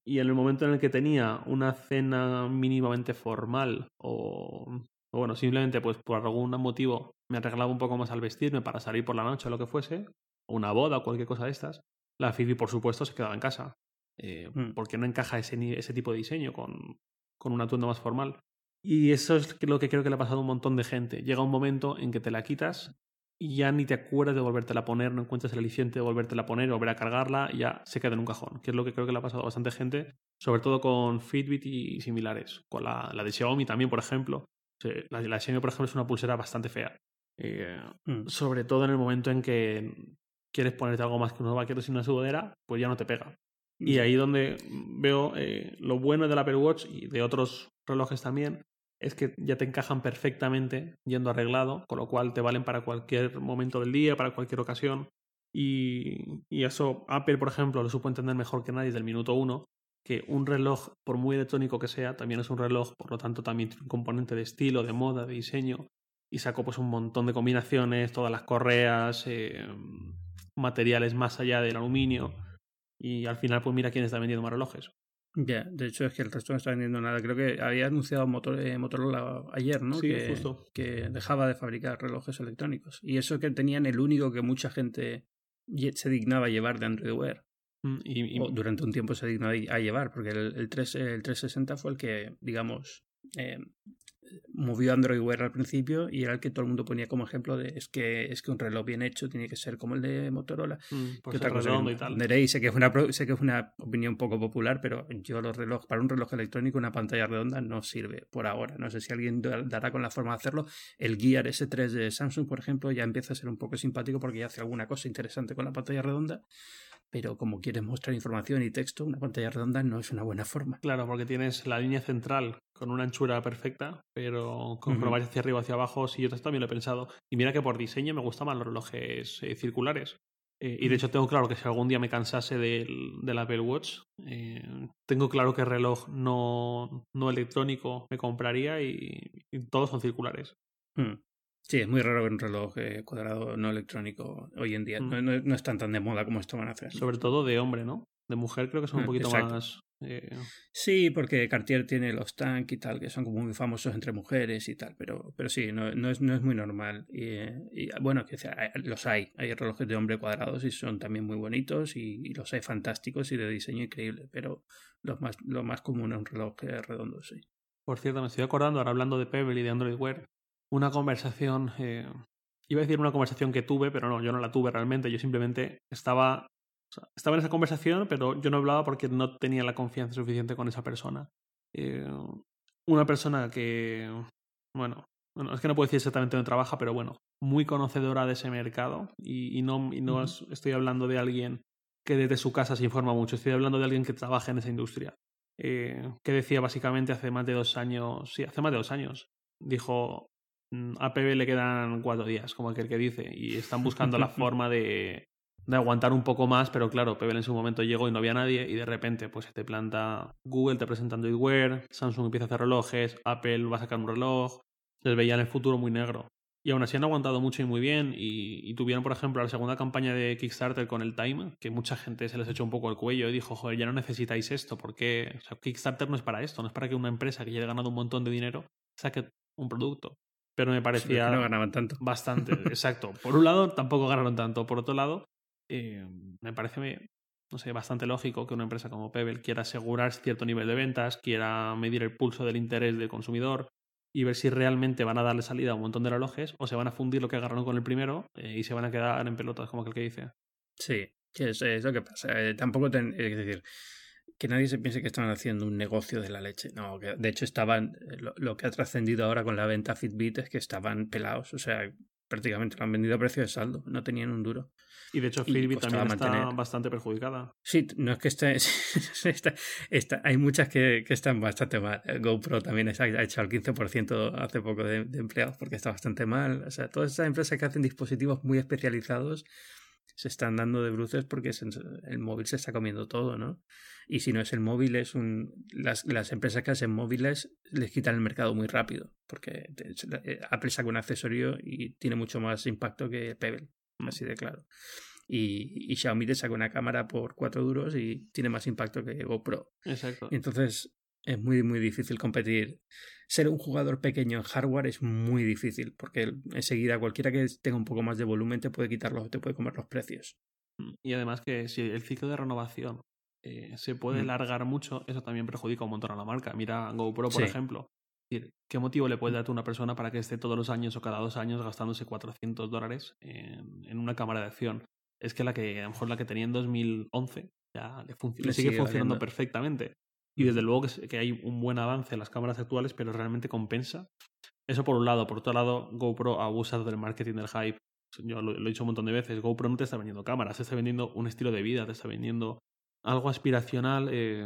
y, en el momento en el que tenía una cena mínimamente formal o, o, bueno, simplemente pues por algún motivo me arreglaba un poco más al vestirme para salir por la noche o lo que fuese, o una boda o cualquier cosa de estas, la Fibi por supuesto se quedaba en casa. Eh, mm. Porque no encaja ese, ese tipo de diseño con, con un atuendo más formal. Y eso es lo que creo que le ha pasado a un montón de gente. Llega un momento en que te la quitas y ya ni te acuerdas de volvértela a poner, no encuentras el aliciente de volvértela a poner, volver a cargarla y ya se queda en un cajón, que es lo que creo que le ha pasado a bastante gente, sobre todo con Fitbit y similares. Con la, la de Xiaomi también, por ejemplo. La, la Xiaomi, por ejemplo, es una pulsera bastante fea. Eh, mm. Sobre todo en el momento en que quieres ponerte algo más que unos vaqueros y una sudadera, pues ya no te pega. Y ahí donde veo eh, lo bueno del Apple Watch y de otros relojes también, es que ya te encajan perfectamente yendo arreglado, con lo cual te valen para cualquier momento del día, para cualquier ocasión. Y, y eso Apple, por ejemplo, lo supo entender mejor que nadie desde el minuto uno, que un reloj, por muy electrónico que sea, también es un reloj, por lo tanto también tiene un componente de estilo, de moda, de diseño, y sacó pues un montón de combinaciones, todas las correas, eh, materiales más allá del aluminio, y al final pues mira quién está vendiendo más relojes. Ya, de hecho es que el resto no está vendiendo nada. Creo que había anunciado eh, Motorola ayer, ¿no? Sí, que, justo. que dejaba de fabricar relojes electrónicos. Y eso que tenían el único que mucha gente se dignaba a llevar de Android Wear. Mm, y, O durante un tiempo se dignaba a llevar, porque el, el, 3, el 360 fue el que, digamos, eh, movió Android Wear al principio y era el que todo el mundo ponía como ejemplo de es que es que un reloj bien hecho tiene que ser como el de Motorola. Mm, que otra cosa y tal. sé que es una sé que es una opinión poco popular, pero yo los relojes para un reloj electrónico una pantalla redonda no sirve por ahora. No sé si alguien dará con la forma de hacerlo. El Gear S3 de Samsung, por ejemplo, ya empieza a ser un poco simpático porque ya hace alguna cosa interesante con la pantalla redonda pero como quieres mostrar información y texto, una pantalla redonda no es una buena forma. Claro, porque tienes la línea central con una anchura perfecta, pero con uh hacia arriba o hacia abajo, sí, yo también lo he pensado. Y mira que por diseño me gustan más los relojes eh, circulares. Eh, y de hecho tengo claro que si algún día me cansase del, del Apple Watch, eh, tengo claro que reloj no, no electrónico me compraría y, todos son circulares. Mm. Sí, es muy raro ver un reloj eh, cuadrado no electrónico hoy en día. Mm. No, no, no, están tan de moda como esto van a hacer. Sobre todo de hombre, ¿no? De mujer creo que son un mm, poquito más... Eh... Sí, porque Cartier tiene los Tank y tal, que son como muy famosos entre mujeres y tal, pero, pero sí, no, no, es, no es muy normal. Y, y bueno, que los hay. Hay relojes de hombre cuadrados y son también muy bonitos y, y, los hay fantásticos y de diseño increíble, pero lo más, lo más común es un reloj redondo, sí. Por cierto, me estoy acordando ahora hablando de Pebble y de Android Wear una conversación, eh, iba a decir una conversación que tuve, pero no, yo no la tuve realmente, yo simplemente estaba, o sea, estaba en esa conversación, pero yo no hablaba porque no tenía la confianza suficiente con esa persona. Eh, una persona que, bueno, bueno, es que no puedo decir exactamente dónde trabaja, pero bueno, muy conocedora de ese mercado y, y no, y no estoy hablando de alguien que desde su casa se informa mucho, estoy hablando de alguien que trabaja en esa industria. Eh, que decía básicamente hace más de dos años, sí, hace más de dos años, dijo, a PB le quedan cuatro días, como aquel que dice, y están buscando la forma de, de aguantar un poco más, pero claro, PB en su momento llegó y no había nadie, y de repente pues se te planta Google, te presenta Android Wear, Samsung empieza a hacer relojes, Apple va a sacar un reloj, les veía en el futuro muy negro. Y aún así han aguantado mucho y muy bien, y, tuvieron, por ejemplo, la segunda campaña de Kickstarter con el Time, que mucha gente se les echó un poco el cuello y dijo, joder, ya no necesitáis esto, porque o sea, Kickstarter no es para esto, no es para que una empresa que ya haya ganado un montón de dinero saque un producto pero me parecía no ganaban tanto. bastante, exacto. Por un lado, tampoco ganaron tanto. Por otro lado, eh, me parece no sé, bastante lógico que una empresa como Pebble quiera asegurar cierto nivel de ventas, quiera medir el pulso del interés del consumidor y ver si realmente van a darle salida a un montón de relojes o se van a fundir lo que agarraron con el primero eh, y se van a quedar en pelotas, como aquel que dice. Sí, es, es lo que pasa. Eh, tampoco, ten, es decir, que nadie se piense que estaban haciendo un negocio de la leche. No, que de hecho estaban, eh, lo, que ha trascendido ahora con la venta Fitbit es que estaban pelados, o sea, prácticamente lo han vendido a precio de saldo, no tenían un duro. Y de hecho Fitbit también está bastante perjudicada. Sí, no es que esté, está, está, hay muchas que, que, están bastante mal. GoPro también ha hecho el 15% hace poco de, de empleados porque está bastante mal. O sea, todas esas empresas que hacen dispositivos muy especializados se están dando de bruces porque el móvil se está comiendo todo, ¿no? Y si no es el móvil, es un. Las, las empresas que hacen móviles les quitan el mercado muy rápido. Porque eh, Apple saca un accesorio y tiene mucho más impacto que Pebble, mm. así de claro. Y, y, Xiaomi te saca una cámara por cuatro duros y tiene más impacto que GoPro. Exacto. Entonces, es muy, muy difícil competir. Ser un jugador pequeño en hardware es muy difícil, porque enseguida cualquiera que tenga un poco más de volumen te puede quitarlo, te puede comer los precios. Mm, y además que si el ciclo de renovación eh, se puede mm. largar mucho, eso también perjudica un montón a la marca. Mira GoPro, por ejemplo. ¿Qué motivo le puede dar a una persona para que esté todos los años o cada dos años gastándose 400 dólares en, una cámara de acción? Es que la que, a lo mejor la que tenía en 2011 ya le, sigue, funcionando perfectamente. Y desde luego que, hay un buen avance en las cámaras actuales, pero realmente compensa. Eso por un lado. Por otro lado, GoPro abusa del marketing del hype. Yo lo, he dicho un montón de veces. GoPro no te está vendiendo cámaras, te está vendiendo un estilo de vida, te está vendiendo algo aspiracional, eh,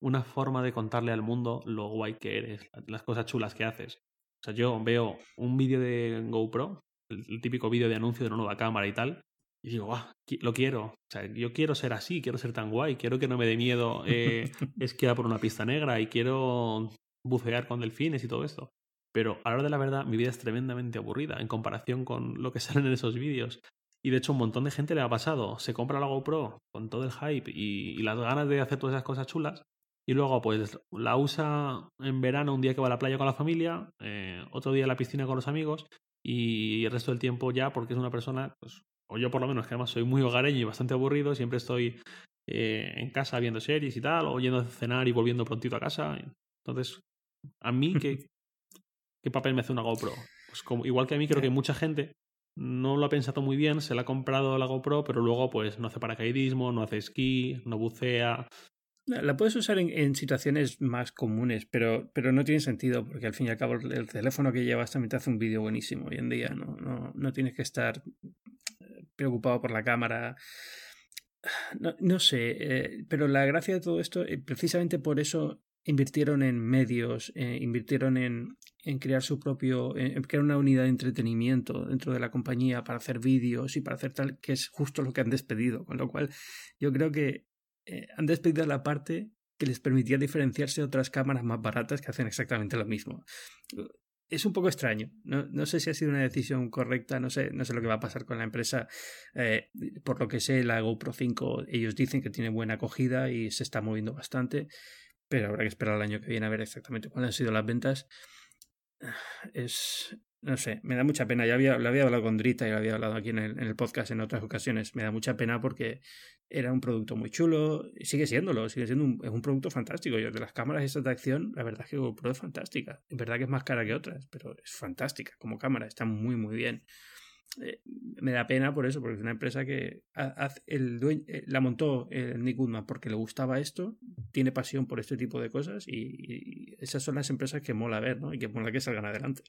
una forma de contarle al mundo lo guay que eres, las cosas chulas que haces. O sea, yo veo un vídeo de GoPro, el, típico vídeo de anuncio de una nueva cámara y tal, y digo, lo quiero. O sea, yo quiero ser así, quiero ser tan guay, quiero que no me dé miedo eh, esquiar por una pista negra y quiero bucear con delfines y todo esto. Pero a la hora de la verdad, mi vida es tremendamente aburrida en comparación con lo que salen en esos vídeos. Y de hecho, un montón de gente le ha pasado. Se compra la GoPro con todo el hype y, las ganas de hacer todas esas cosas chulas. Y luego, pues, la usa en verano, un día que va a la playa con la familia, eh, otro día a la piscina con los amigos, y el resto del tiempo ya, porque es una persona pues, o yo por lo menos, que además soy muy hogareño y bastante aburrido, siempre estoy eh, en casa viendo series y tal, o yendo a cenar y volviendo prontito a casa. Entonces, a mí, ¿qué, qué papel me hace una GoPro? Pues como, igual que a mí, creo que mucha gente no lo ha pensado muy bien, se la ha comprado la GoPro, pero luego pues no hace paracaidismo, no hace esquí, no bucea. La puedes usar en, situaciones más comunes, pero, pero no tiene sentido, porque al fin y al cabo el teléfono que llevas también te hace un vídeo buenísimo hoy en día, no, no, no tienes que estar preocupado por la cámara. No, sé, eh, pero la gracia de todo esto, eh, precisamente por eso invirtieron en medios, eh, invirtieron en, en, crear su propio, en crear una unidad de entretenimiento dentro de la compañía para hacer vídeos y para hacer tal, que es justo lo que han despedido. Con lo cual, yo creo que han despedido la parte que les permitía diferenciarse de otras cámaras más baratas que hacen exactamente lo mismo es un poco extraño. No, no, sé si ha sido una decisión correcta, no sé, no sé lo que va a pasar con la empresa. Eh, por lo que sé, la GoPro 5, ellos dicen que tiene buena acogida y se está moviendo bastante, pero habrá que esperar el año que viene a ver exactamente cuáles han sido las ventas. Es, no sé, me da mucha pena. Ya había, lo había hablado con Drita y lo había hablado aquí en el, en el, podcast en otras ocasiones. Me da mucha pena porque era un producto muy chulo. Sigue siéndolo, sigue siendo un, es un producto fantástico. Yo, de las cámaras estas de acción, la verdad es que GoPro es fantástica. Es verdad que es más cara que otras, pero es fantástica como cámara. Está muy, muy bien. Eh, me da pena por eso, porque es una empresa que el dueño, eh, la montó eh, Nick Goodman porque le gustaba esto, tiene pasión por este tipo de cosas y, y, esas son las empresas que mola ver, ¿no? Y que mola que salgan adelante.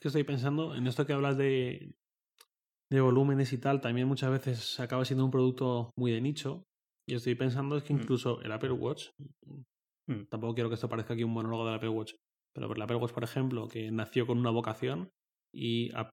Es que estoy pensando en esto que hablas de, de volúmenes y tal, también muchas veces acaba siendo un producto muy de nicho. Y estoy pensando es que mm. incluso el Apple Watch, mm. tampoco quiero que esto parezca aquí un monólogo del Apple Watch, pero el Apple Watch, por ejemplo, que nació con una vocación y ha,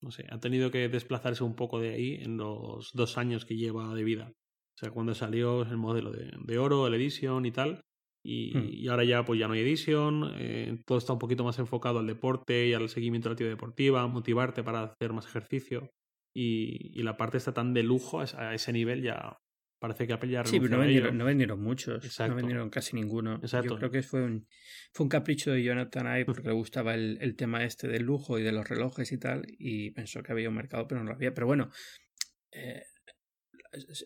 no sé, ha tenido que desplazarse un poco de ahí en los dos años que lleva de vida. O sea, cuando salió el modelo de, de oro, el Edition y tal, Hmm. Y, ahora ya pues ya no hay edición, eh, todo está un poquito más enfocado al deporte y al seguimiento de la actividad deportiva, motivarte para hacer más ejercicio. Y, y la parte está tan de lujo a, ese nivel ya parece que Apple ya Sí, pero no vendieron, no vendieron muchos, no vendieron casi ninguno. Exacto. Yo creo que fue un, fue un capricho de Jonathan Ive porque le gustaba el, el tema este del lujo y de los relojes y tal, y pensó que había un mercado, pero no lo había. Pero bueno, eh,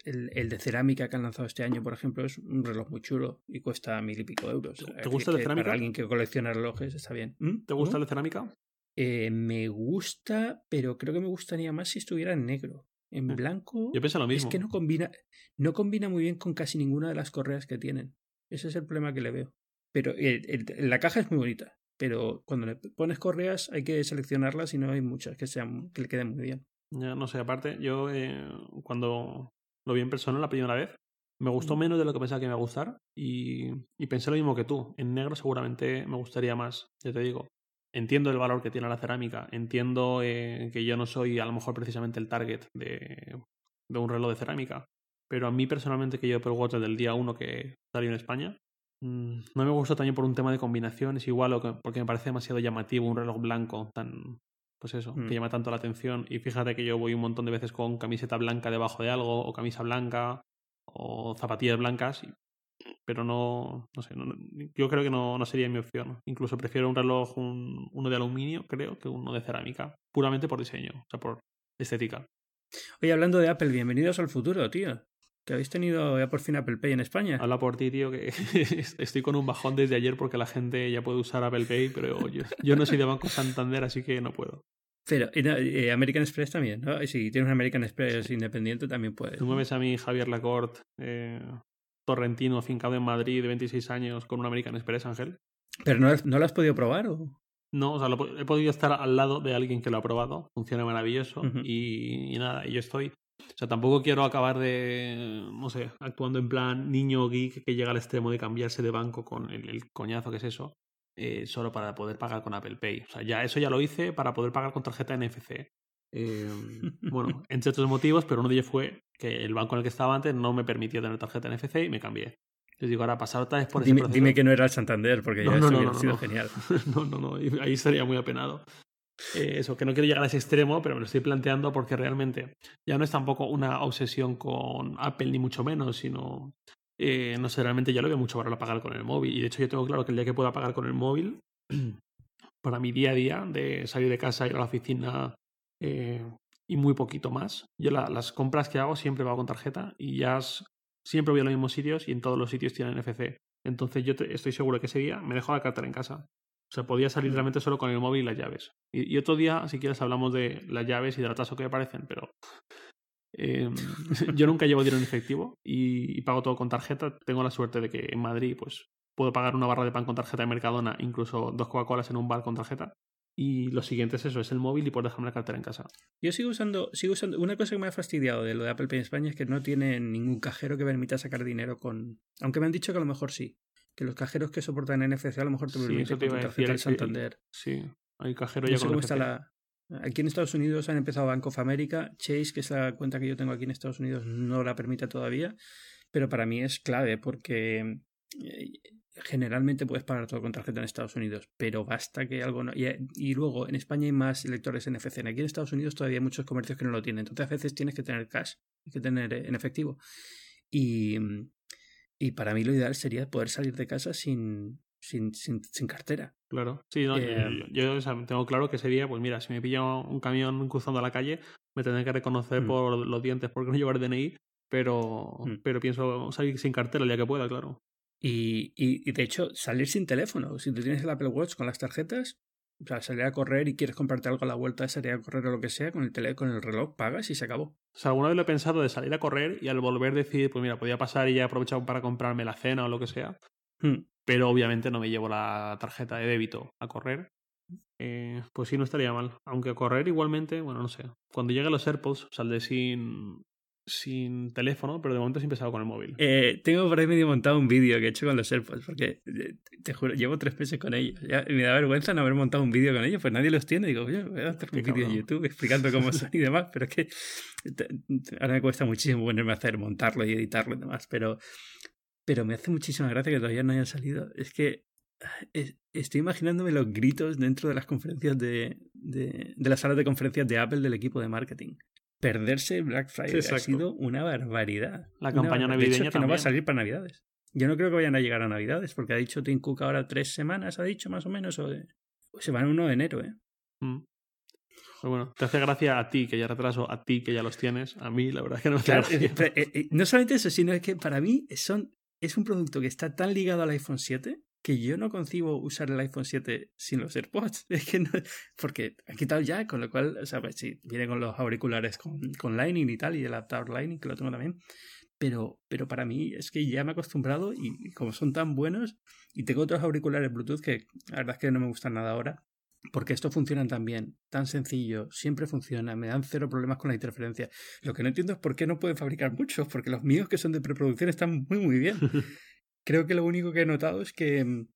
el, el, de cerámica que han lanzado este año, por ejemplo, es un reloj muy chulo y cuesta mil y pico euros. ¿Te gusta el de cerámica? Para alguien que colecciona relojes está bien. ¿Mm? ¿Te gusta el de cerámica? Eh, me gusta, pero creo que me gustaría más si estuviera en negro. En mm. blanco. Yo pienso lo mismo. Es que no combina, no combina muy bien con casi ninguna de las correas que tienen. Ese es el problema que le veo. Pero la caja es muy bonita. Pero cuando le pones correas hay que seleccionarlas y no hay muchas que sean que le queden muy bien. Ya no sé, aparte, yo eh, cuando lo vi en persona la primera vez. Me gustó menos de lo que pensaba que me iba a gustar y, y pensé lo mismo que tú. En negro seguramente me gustaría más, ya te digo. Entiendo el valor que tiene la cerámica, entiendo eh, que yo no soy a lo mejor precisamente el target de de un reloj de cerámica. Pero a mí personalmente, que yo Apple Watch desde el día 1 que salió en España, mm, no me gustó también por un tema de combinaciones, igual, o porque me parece demasiado llamativo un reloj blanco tan, pues eso, que mm. llama tanto la atención. Y fíjate que yo voy un montón de veces con camiseta blanca debajo de algo, o camisa blanca, o zapatillas blancas, pero no, no sé, yo creo que no, no, sería mi opción. Incluso prefiero un reloj, uno de aluminio, creo, que uno de cerámica, puramente por diseño, o sea, por estética. Oye, hablando de Apple, bienvenidos al futuro, tío. Que habéis tenido ya por fin Apple Pay en España. Habla por ti, tío, que estoy con un bajón desde ayer porque la gente ya puede usar Apple Pay, pero yo, yo no soy de Banco Santander, así que no puedo. Pero eh, American Express también, ¿no? Y si tienes un American Express independiente también puedes. Tú me ves a mí, Javier Lacorte, eh, torrentino, afincado en Madrid, de 26 años, con un American Express, Ángel. ¿Pero no, no lo has podido probar o...? No, o sea, he podido estar al lado de alguien que lo ha probado, funciona maravilloso y, y, nada, y yo estoy. O sea, tampoco quiero acabar de, no sé, actuando en plan niño geek que llega al extremo de cambiarse de banco con el, coñazo que es eso, eh, solo para poder pagar con Apple Pay. O sea, ya eso ya lo hice para poder pagar con tarjeta NFC. Eh, bueno, entre otros motivos, pero uno de ellos fue que el banco en el que estaba antes no me permitía tener tarjeta NFC y me cambié. Les digo, ahora pasar otra vez por dime, Dime que no era el Santander, porque ya eso hubiera sido genial. No, no, no, ahí estaría muy apenado. Eh, eso, que no quiero llegar a ese extremo, pero me lo estoy planteando porque realmente ya no es tampoco una obsesión con Apple, ni mucho menos, sino, eh, no sé, realmente ya lo veo mucho para pagar con el móvil. Y de hecho yo tengo claro que el día que pueda pagar con el móvil, para mi día a día, de salir de casa, ir a la oficina eh, y muy poquito más, yo las compras que hago siempre va con tarjeta y ya siempre voy a los mismos sitios y en todos los sitios tienen NFC. Entonces yo estoy seguro que ese día me dejo la cartera en casa. O sea, podía salir realmente solo con el móvil y las llaves. Y, otro día, si quieres, hablamos de las llaves y del atraso que aparecen, pero em, yo nunca llevo dinero en efectivo y, pago todo con tarjeta. Tengo la suerte de que en Madrid, pues, puedo pagar una barra de pan con tarjeta de Mercadona, incluso dos Coca-Colas en un bar con tarjeta. Y lo siguiente es eso, es el móvil y por dejarme la cartera en casa. Yo sigo usando, sigo usando. Una cosa que me ha fastidiado de lo de Apple Pay en España es que no tiene ningún cajero que permita sacar dinero con. Aunque me han dicho que a lo mejor sí. Que los cajeros que soportan NFC a lo mejor te permiten sí, con tarjeta Santander. Sí, hay cajero ya con está la... Aquí en Estados Unidos han empezado Bank of America. Chase, que es la cuenta que yo tengo aquí en Estados Unidos, no la permite todavía. Pero para mí es clave porque eh, generalmente puedes pagar todo con tarjeta en Estados Unidos, pero basta que algo no. Y, luego en España hay más lectores NFC. Aquí en Estados Unidos todavía hay muchos comercios que no lo tienen. Entonces a veces tienes que tener cash, hay que tener en efectivo. Y, y para mí lo ideal sería poder salir de casa sin, sin, sin, cartera. Claro, sí, no, yo, eh, tengo claro que sería, pues mira, si me pilla un camión cruzando la calle, me tendré que reconocer mm. por los dientes porque no llevar DNI, pero, mm. pero pienso salir sin cartera el día que pueda, claro. Y, y, de hecho, salir sin teléfono. Si tú tienes el Apple Watch con las tarjetas, o sea, salir a correr y quieres comprarte algo a la vuelta de salir a correr o lo que sea, con el tele, con el reloj pagas y se acabó. O sea, alguna vez lo he pensado de salir a correr y al volver decir, pues mira, podía pasar y ya he aprovechado para comprarme la cena o lo que sea. Hmm. Pero obviamente no me llevo la tarjeta de débito a correr. Eh, pues sí, no estaría mal. Aunque a correr igualmente, bueno, no sé. Cuando lleguen los AirPods, saldré sin, sin teléfono, pero de momento siempre salgo con el móvil. Eh, tengo por ahí medio montado un vídeo que he hecho con los AirPods, porque eh, te juro, llevo tres meses con ellos. me da vergüenza no haber montado un vídeo con ellos, pues nadie los tiene. Digo, voy a hacer un vídeo en YouTube explicando cómo son y demás, pero es que ahora me cuesta muchísimo ponerme a hacer, montarlo y editarlo y demás, pero, pero me hace muchísima gracia que todavía no hayan salido. Es que estoy imaginándome los gritos dentro de las conferencias de, de, de las salas de conferencias de Apple del equipo de marketing perderse Black Friday ha sido una barbaridad. La campaña navideña de hecho, que no va a salir para Navidades. Yo no creo que vayan a llegar a Navidades, porque ha dicho Tim Cook ahora tres semanas, ha dicho más o menos, o se van uno de enero, ¿eh? Mm. Pues bueno, te hace gracia a ti que ya retraso, a ti que ya los tienes, a mí la verdad es que no me hace eh, eh, eh, no solamente eso, sino es que para mí son, es un producto que está tan ligado al iPhone 7 que yo no concibo usar el iPhone 7 sin los AirPods. Es que no, porque ha quitado ya, con lo cual, o sea, pues sí, viene con los auriculares con, con Lightning y tal, y el adaptador Lightning, que lo tengo también. Pero, pero para mí es que ya me he acostumbrado y, como son tan buenos, y tengo otros auriculares Bluetooth que la verdad es que no me gustan nada ahora, porque esto funciona tan bien, tan sencillo, siempre funciona, me dan cero problemas con la interferencia. Lo que no entiendo es por qué no pueden fabricar muchos, porque los míos que son de preproducción están muy, muy bien. Creo que lo único que he notado es que mm,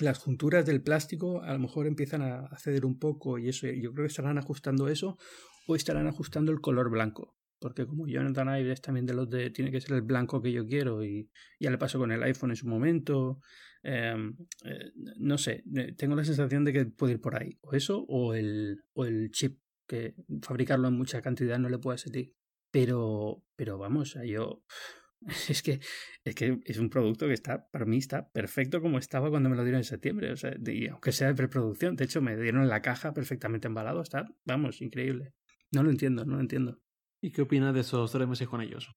las junturas del plástico a lo mejor empiezan a ceder un poco y eso yo creo que estarán ajustando eso o estarán ajustando el color blanco porque como Jonathan Ive es también de los de tiene que ser el blanco que yo quiero y ya le pasó con el iPhone en su momento, em, eh, no sé, tengo la sensación de que puede ir por ahí, o eso o el, o el chip, que fabricarlo en mucha cantidad no le puede sentir. Pero, pero vamos, yo es que, es que es un producto que está, para mí está perfecto como estaba cuando me lo dieron en septiembre. O sea, aunque sea de preproducción, de hecho me dieron la caja perfectamente embalado, está, vamos, increíble. No lo entiendo, no lo entiendo. ¿Y qué opinas de esos tres meses con ellos?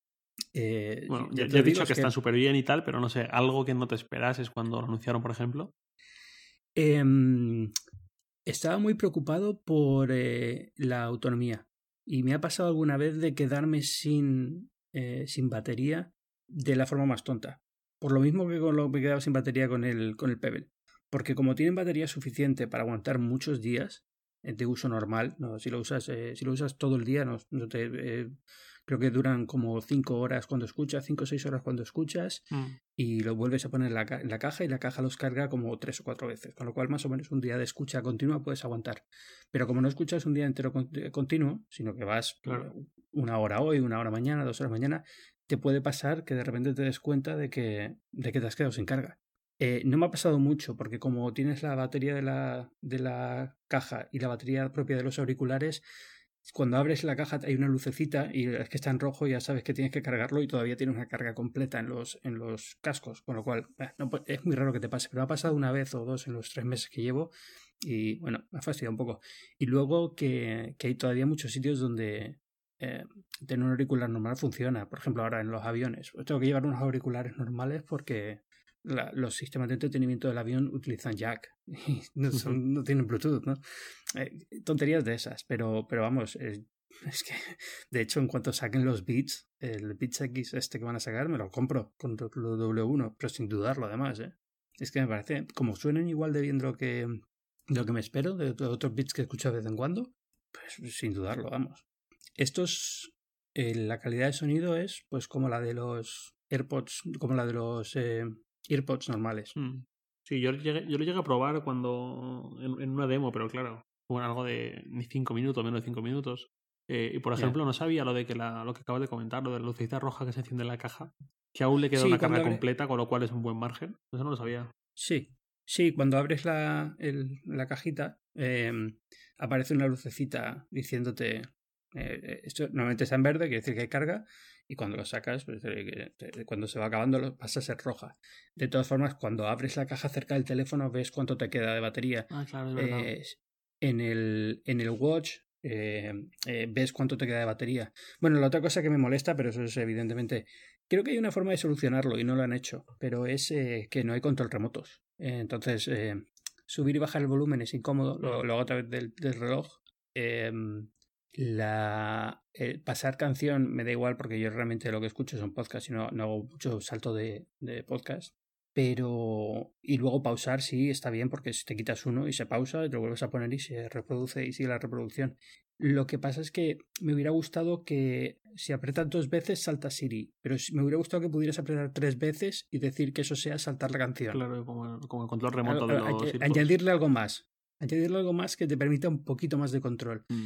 Eh, bueno, ya, he dicho que, están súper bien y tal, pero no sé, algo que no te esperas es cuando lo anunciaron, por ejemplo. Em, estaba muy preocupado por eh, la autonomía. Y me ha pasado alguna vez de quedarme sin, eh, sin batería de la forma más tonta. Por lo mismo que con lo que he quedado sin batería con el, con el Pebble. Porque como tienen batería suficiente para aguantar muchos días eh, de uso normal, no, si lo usas, eh, si lo usas todo el día, no, te, eh, creo que duran como 5 horas cuando escuchas, 5 o 6 horas cuando escuchas, mm. y lo vuelves a poner en la, en la, caja y la caja los carga como 3 o 4 veces, con lo cual más o menos un día de escucha continua puedes aguantar. Pero como no escuchas un día entero continuo, sino que vas una hora hoy, una hora mañana, dos horas mañana, te puede pasar que de repente te des cuenta de que, de que te has quedado sin carga. Eh, no me ha pasado mucho, porque como tienes la batería de la, de la caja y la batería propia de los auriculares, cuando abres la caja hay una lucecita y es que está en rojo ya sabes que tienes que cargarlo y todavía tienes una carga completa en los, en los cascos, con lo cual eh, es muy raro que te pase, pero ha pasado una vez o dos en los tres meses que llevo y bueno, me ha fastidiado un poco. Y luego que, que hay todavía muchos sitios donde eh, tener un auricular normal funciona. Por ejemplo, ahora en los aviones. Pues tengo que llevar unos auriculares normales porque los sistemas de entretenimiento del avión utilizan jack y no, no tienen Bluetooth, ¿no? Eh, tonterías de esas, pero, pero vamos, es que de hecho en cuanto saquen los Beats, el Beats X este que van a sacar, me lo compro con el W1, pero sin dudarlo además, ¿eh? Es que me parece, como suenan igual de bien de lo que, de lo que me espero, de, otros beats que escucho de vez en cuando, pues sin dudarlo, vamos. Estos, eh, la calidad de sonido es pues como la de los AirPods, como la de los eh, AirPods normales. Mm. Sí, yo, llegué, yo lo llegué a probar cuando en, una demo, pero claro, fue algo de ni cinco minutos, menos de cinco minutos. Eh, y por ejemplo, no sabía lo de que la, lo que acabas de comentar, lo de la lucecita roja que se enciende en la caja, que aún le queda una carga completa, con lo cual es un buen margen. Eso no lo sabía. Sí, sí, cuando abres la, el, la cajita, em, aparece una lucecita diciéndote eh, eh, esto normalmente está en verde, quiere decir que hay carga, y cuando lo sacas, pues, eh, cuando se va acabando, pasa a ser roja. De todas formas, cuando abres la caja cerca del teléfono, ves cuánto te queda de batería. Ah, en, el, en el watch ves cuánto te queda de batería. Bueno, la otra cosa que me molesta, pero eso es evidentemente. Creo que hay una forma de solucionarlo y no lo han hecho, pero es que no hay control remotos. entonces, subir y bajar el volumen es incómodo, lo, lo hago a través del, del reloj. La pasar canción me da igual porque yo realmente lo que escucho son podcasts y no, no hago mucho salto de, de podcast. Pero. Y luego pausar, sí, está bien porque si te quitas uno y se pausa y te lo vuelves a poner y se reproduce y sigue la reproducción. Lo que pasa es que me hubiera gustado que si apretas dos veces salta Siri, pero me hubiera gustado que pudieras apretar tres veces y decir que eso sea saltar la canción. Claro, como, el control remoto de los. Añadirle algo más. Añadirle algo más que te permita un poquito más de control. Mm.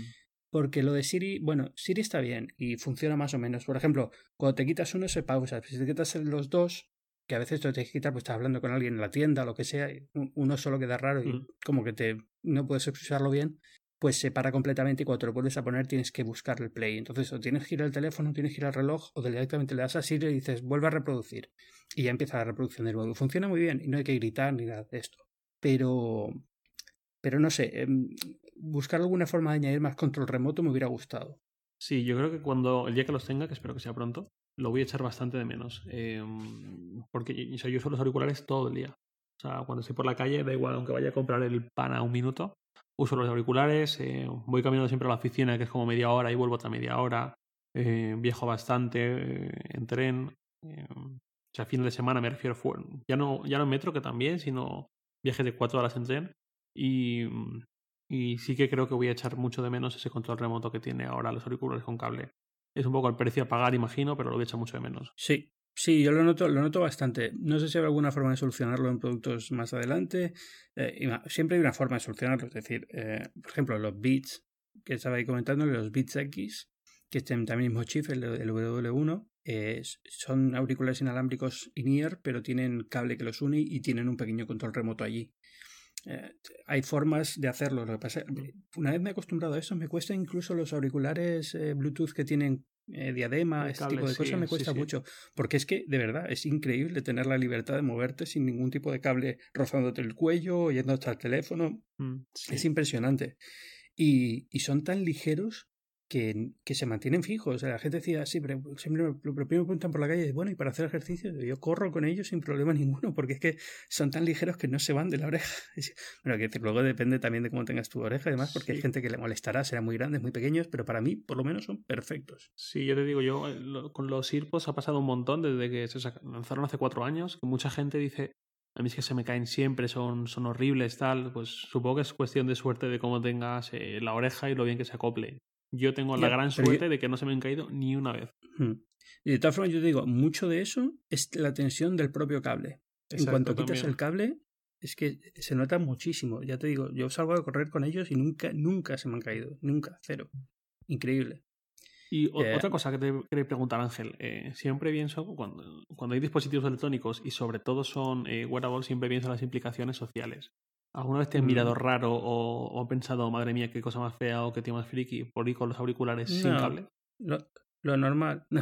Porque lo de Siri, bueno, Siri está bien y funciona más o menos. Por ejemplo, cuando te quitas uno se pausa. Si te quitas los dos, que a veces te tienes que quitar, pues estás hablando con alguien en la tienda o lo que sea, uno solo queda raro y mm. como que te no puedes usarlo bien, pues se para completamente y cuando te lo vuelves a poner tienes que buscar el play. Entonces, o tienes que ir al teléfono, tienes que ir al reloj, o directamente le das a Siri y dices, vuelve a reproducir. Y ya empieza la reproducción de nuevo. Funciona muy bien y no hay que gritar ni nada de esto. Pero, pero no sé, em, buscar alguna forma de añadir más control remoto me hubiera gustado. Sí, yo creo que cuando el día que los tenga, que espero que sea pronto, lo voy a echar bastante de menos. Em, porque yo, yo uso los auriculares todo el día. O sea, cuando estoy por la calle, da igual, aunque vaya a comprar el pan a un minuto, uso los auriculares, eh, voy caminando siempre a la oficina, que es como media hora, y vuelvo otra media hora. Eh, viajo bastante eh, en tren. o sea, fin de semana me refiero, ya no, ya no en metro, que también, sino viajes de cuatro horas en tren. Y, y sí que creo que voy a echar mucho de menos ese control remoto que tiene ahora los auriculares con cable. Es un poco el precio a pagar, imagino, pero lo voy a echar mucho de menos. Sí, sí, yo lo noto, lo noto bastante. No sé si hay alguna forma de solucionarlo en productos más adelante. Eh, siempre hay una forma de solucionarlo. Es decir, eh, por ejemplo, los Beats, que estaba ahí comentando, los Beats X, que es también mismo chip, el, W1. son auriculares inalámbricos in-ear, pero tienen cable que los une y tienen un pequeño control remoto allí. Eh, hay formas de hacerlo. Lo que pasa, una vez me he acostumbrado a eso, me cuesta incluso los auriculares eh, Bluetooth que tienen eh, diadema, este tipo de cosas me cuesta mucho. Porque es que, de verdad, es increíble tener la libertad de moverte sin ningún tipo de cable rozándote el cuello, yendo hasta el teléfono. Mm, es impresionante. Y, y, son tan ligeros que, que, se mantienen fijos. O sea, la gente decía, sí, pero siempre lo primero me preguntan por la calle, bueno, y para hacer ejercicio, yo corro con ellos sin problema ninguno, porque es que son tan ligeros que no se van de la oreja. Bueno, que luego depende también de cómo tengas tu oreja, además, porque hay gente que le molestará, serán muy grandes, muy pequeños, pero para mí, por lo menos, son perfectos. Sí, yo te digo, yo eh, con los IRPOS ha pasado un montón desde que se lanzaron hace cuatro años, que mucha gente dice, a mí es que se me caen siempre, son, son horribles, tal. Pues supongo que es cuestión de suerte de cómo tengas eh, la oreja y lo bien que se acople. Yo tengo la gran suerte de que no se me han caído ni una vez. Y de todas formas, yo te digo, mucho de eso es la tensión del propio cable. en cuanto quitas el cable, es que se nota muchísimo. Ya te digo, yo salgo a correr con ellos y nunca, nunca se me han caído. Nunca, cero. Increíble. Y eh, otra cosa que te quería preguntar, Ángel. Eh, siempre pienso, cuando, cuando hay dispositivos electrónicos y sobre todo son eh, wearables, siempre pienso en las implicaciones sociales. ¿Alguna vez te has mirado mm. raro o, pensado, madre mía, qué cosa más fea o qué tío más friki por ir con los auriculares sin cable? Lo, normal. No,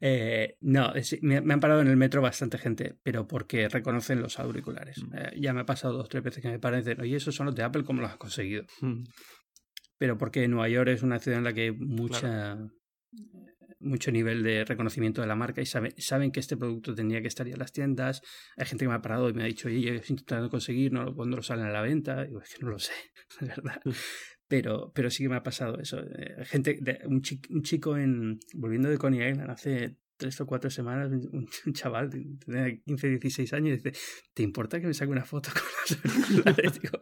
eh, no me, han parado en el metro bastante gente, pero porque reconocen los auriculares. Mm. Eh, ya me ha pasado dos o tres veces que me parecen, oye, esos son los de Apple, ¿cómo los has conseguido? Mm. Pero porque Nueva York es una ciudad en la que hay mucha mucho nivel de reconocimiento de la marca y saben que este producto tendría que estar ya en las tiendas. Hay gente que me ha parado y me ha dicho, oye, yo estoy intentando conseguirlo cuando lo salen a la venta. Digo, es que no lo sé, es verdad. Pero, pero sí que me ha pasado eso. Eh, gente, de, un, chico, en, volviendo de Coney Island hace tres o cuatro semanas, un, chaval de 15, 16 años dice, ¿te importa que me saque una foto con los auriculares? Digo,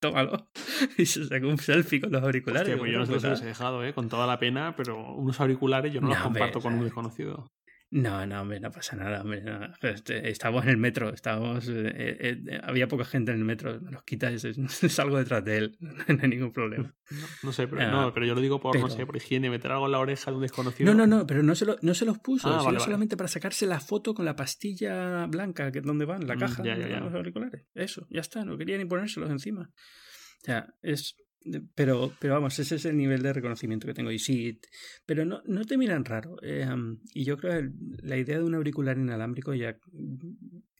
tómalo. Y se sacó un selfie con los auriculares. pues yo no se los he dejado, ¿eh? con toda la pena, pero unos auriculares yo no, los comparto con un desconocido. No, no, hombre, no pasa nada, hombre. Este, estábamos en el metro, estábamos, eh, eh, eh, había poca gente en el metro, me los quitas, salgo detrás de él, no hay ningún problema. No, sé, pero, no, ah, pero yo lo digo por, no sé, por higiene, meter algo en la oreja de un desconocido. No, no, no, pero no se, lo, no se los puso, ah, sino solamente para sacarse la foto con la pastilla blanca, que es donde van, la mm, caja, de los auriculares. Eso, ya está, no quería ni ponérselos encima. O sea, es, pero, pero vamos, ese es el nivel de reconocimiento que tengo. Y sí, pero no, no te miran raro. Eh, y yo creo que la idea de un auricular inalámbrico ya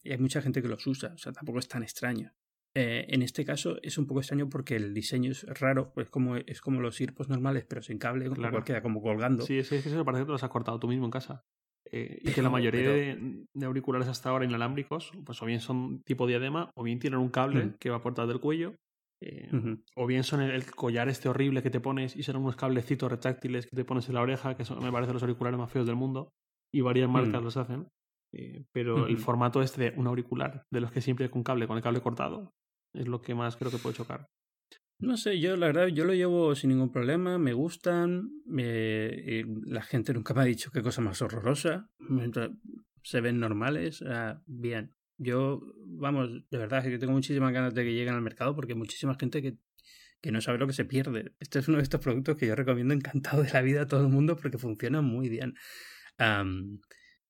hay mucha gente que los usa, o sea, tampoco es tan extraño. Eh, en este caso es un poco extraño porque el diseño es raro, pues como, es como los IRPOS normales, pero sin cable, claro. cual queda como colgando. Sí, es que eso parece que los has cortado tú mismo en casa. Eh, y que la mayoría de, auriculares hasta ahora inalámbricos, pues o bien son tipo diadema, o bien tienen un cable mm. que va por detrás del cuello, eh, o bien son el, collar este horrible que te pones y son unos cablecitos retráctiles que te pones en la oreja, que son, me parecen los auriculares más feos del mundo, y varias marcas mm. los hacen. Eh, pero el formato este de un auricular, de los que siempre con cable, con el cable cortado, es lo que más creo que puede chocar. No sé, yo la verdad, yo lo llevo sin ningún problema, me gustan, la gente nunca me ha dicho qué cosa más horrorosa, se ven normales, ah, bien. Yo, vamos, de verdad que tengo muchísimas ganas de que lleguen al mercado porque hay muchísima gente que, que no sabe lo que se pierde. Este es uno de estos productos que yo recomiendo encantado de la vida a todo el mundo porque funciona muy bien.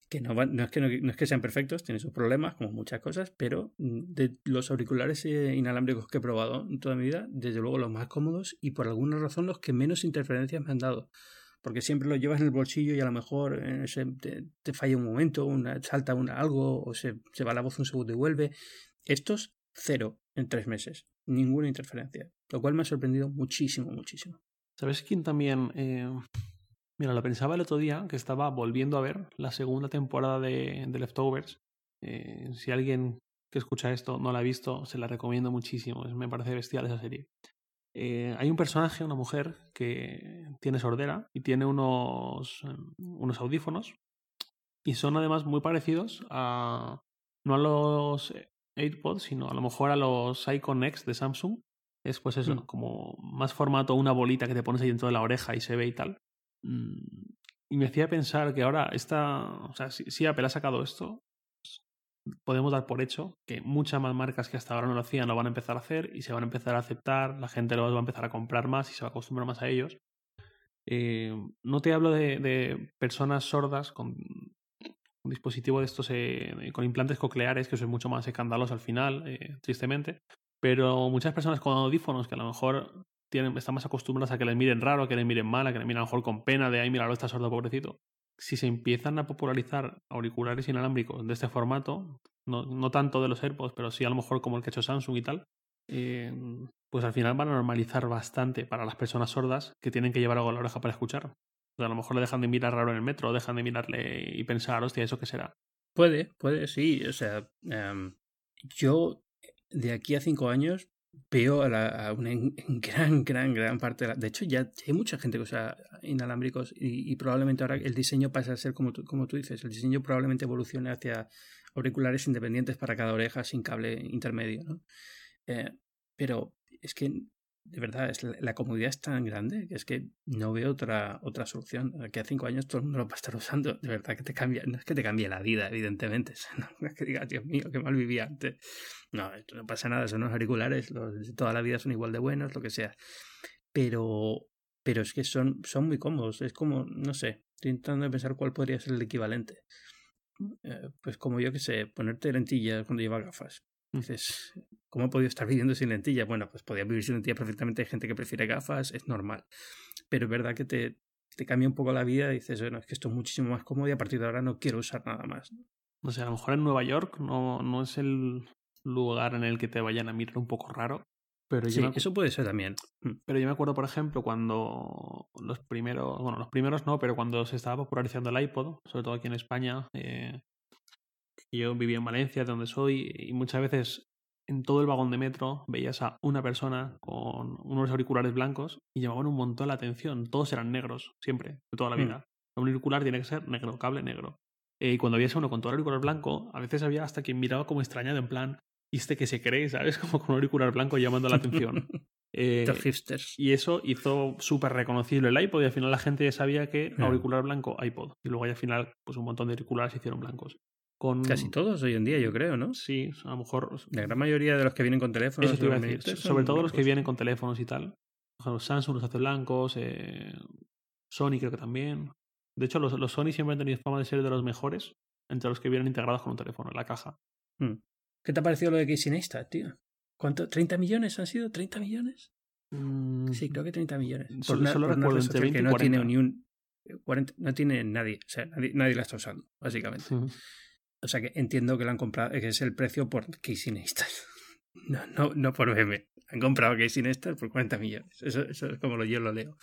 que no, no, es que no, es que sean perfectos, tienen sus problemas, como muchas cosas, pero mm, de los auriculares eh, inalámbricos que he probado en toda mi vida, desde luego los más cómodos y por alguna razón los que menos interferencias me han dado porque siempre lo llevas en el bolsillo y a lo mejor eh, te, falla un momento, una, salta algo o se, se va la voz un segundo y vuelve. Estos, cero en tres meses, ninguna interferencia, lo cual me ha sorprendido muchísimo, muchísimo. ¿Sabes quién también? Eh... Mira, lo pensaba el otro día, que estaba volviendo a ver la segunda temporada de, de Leftovers. Eh, si alguien que escucha esto no la ha visto, se la recomiendo muchísimo. Me parece bestial esa serie. Eh, hay un personaje, una mujer, que tiene sordera y tiene unos, unos audífonos y son además muy parecidos a no a los AirPods, sino a lo mejor a los Icon X de Samsung. Es pues eso, mm. como más formato, una bolita que te pones ahí dentro de la oreja y se ve y tal. Mm, y me hacía pensar que ahora esta, o sea, si Apple ha sacado esto, podemos dar por hecho que muchas más marcas que hasta ahora no lo hacían lo van a empezar a hacer y se van a empezar a aceptar, la gente lo va a empezar a comprar más y se va a acostumbrar más a ellos. Eh, no te hablo de, personas sordas con un dispositivo de estos eh, con implantes cocleares, que eso es mucho más escandaloso al final, tristemente. Pero muchas personas con audífonos que a lo mejor tienen, están más acostumbradas a que les miren raro, a que les miren mal, a que les miren a lo mejor con pena de, ay, mira, está sordo, pobrecito. Si se empiezan a popularizar auriculares inalámbricos de este formato, no, no tanto de los AirPods, pero sí a lo mejor como el que ha hecho Samsung y tal, eh, pues al final van a normalizar bastante para las personas sordas que tienen que llevar algo a la oreja para escuchar. O sea, a lo mejor le dejan de mirar raro en el metro, dejan de mirarle y pensar, hostia, ¿eso qué será? Puede, puede, sí. O sea, em, yo de aquí a cinco años veo a, la, una gran, gran, gran parte de la... De hecho, ya hay mucha gente que usa inalámbricos y, probablemente ahora el diseño pasa a ser como tú, como tú dices, el diseño probablemente evolucione hacia auriculares independientes para cada oreja sin cable intermedio, ¿no? Eh, pero es que de verdad, es la, comodidad es tan grande que es que no veo otra, otra solución. Aquí a cinco años todo el mundo lo va a estar usando. De verdad que te cambia, no es que te cambie la vida, evidentemente. No es que digas, Dios mío, qué mal vivía antes. No, esto no pasa nada, son unos auriculares, los toda la vida son igual de buenos, lo que sea. Pero, pero es que son, son muy cómodos. Es como, no sé, estoy intentando pensar cuál podría ser el equivalente. Eh, pues como yo que sé, ponerte lentillas cuando lleva gafas. Dices, ¿cómo he podido estar viviendo sin lentillas? Bueno, pues podía vivir sin lentillas perfectamente. Hay gente que prefiere gafas, es normal. Pero es verdad que te, te cambia un poco la vida y dices, bueno, es que esto es muchísimo más cómodo y a partir de ahora no quiero usar nada más. O sea, a lo mejor en Nueva York no, no es el lugar en el que te vayan a mirar un poco raro. Pero sí, eso puede ser también. Mm. Pero yo me acuerdo, por ejemplo, cuando los primeros, bueno, los primeros no, pero cuando se estaba popularizando el iPod, sobre todo aquí en España, eh, yo vivía en Valencia, de donde soy, y muchas veces en todo el vagón de metro veías a una persona con unos auriculares blancos y llamaban un montón la atención. Todos eran negros, siempre, de toda la mm. vida. Un auricular tiene que ser negro, cable negro. Eh, y cuando había uno con todo el auricular blanco, a veces había hasta quien miraba como extrañado, en plan, ¿y este que se cree? ¿Sabes? Como con un auricular blanco llamando la atención. Eh, y eso hizo súper reconocible el iPod y al final la gente ya sabía que mm. auricular blanco, iPod. Y luego al final, pues un montón de auriculares se hicieron blancos. Casi todos hoy en día, yo creo, ¿no? Sí, a lo mejor. La gran mayoría de los que vienen con teléfonos. Eso te iba a decir. Sobre todo los que vienen con teléfonos y tal. Los Samsung los hace blancos, eh, Sony creo que también. De hecho, los, los, Sony siempre han tenido fama de ser de los mejores entre los que vienen integrados con un teléfono en la caja. Hmm. ¿Qué te ha parecido lo de Casey Neistat, tío? ¿Cuánto? ¿30 millones han sido? ¿30 millones? Mm. Sí, creo que 30 millones. Solo, solo recuerdo entre 20 y no tiene ni un. 40, no tiene nadie. O sea, nadie, nadie la está usando, básicamente. O sea que entiendo que lo han comprado, que es el precio por Casey Neistat. No, no, no por BM. Han comprado Casey Neistat por 40 millones. Eso, eso es como lo, yo lo leo.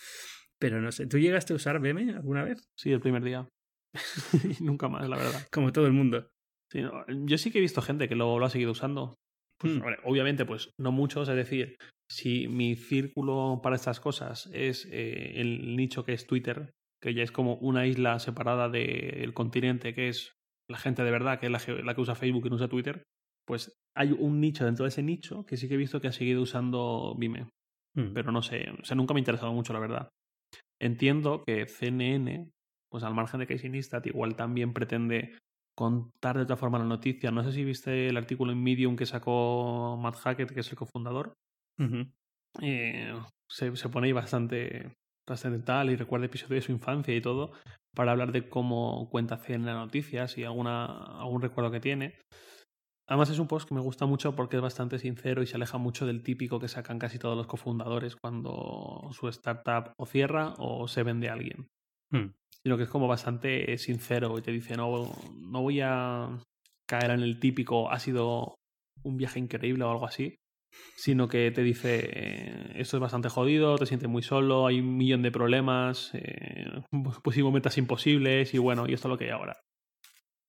Pero no sé, ¿tú llegaste a usar BM alguna vez? Sí, el primer día. Nunca más, la verdad. Como todo el mundo. Sí, yo sí que he visto gente que lo, lo ha seguido usando. Pues, hmm. obviamente, pues no muchos. Es decir, si mi círculo para estas cosas es eh, el nicho que es Twitter, que ya es como una isla separada del continente, que es la gente de verdad, que es la que, usa Facebook y no usa Twitter, pues hay un nicho dentro de ese nicho que sí que he visto que ha seguido usando Vime. Hmm. Pero no sé, o sea, nunca me ha interesado mucho, la verdad. Entiendo que CNN, pues al margen de Casey Neistat, igual también pretende contar de otra forma la noticia. No sé si viste el artículo en Medium que sacó Matt Hackett, que es el cofundador. Eh, se, se, pone ahí bastante trascendental y recuerda episodios de su infancia y todo para hablar de cómo cuenta en las noticias y alguna, algún recuerdo que tiene. Además es un post que me gusta mucho porque es bastante sincero y se aleja mucho del típico que sacan casi todos los cofundadores cuando su startup o cierra o se vende a alguien. Hmm. Sino que es como bastante sincero y te dice, no, no voy a caer en el típico, ha sido un viaje increíble o algo así, sino que te dice, eh, esto es bastante jodido, te sientes muy solo, hay un millón de problemas, eh, metas imposibles y bueno, y esto es lo que hay ahora.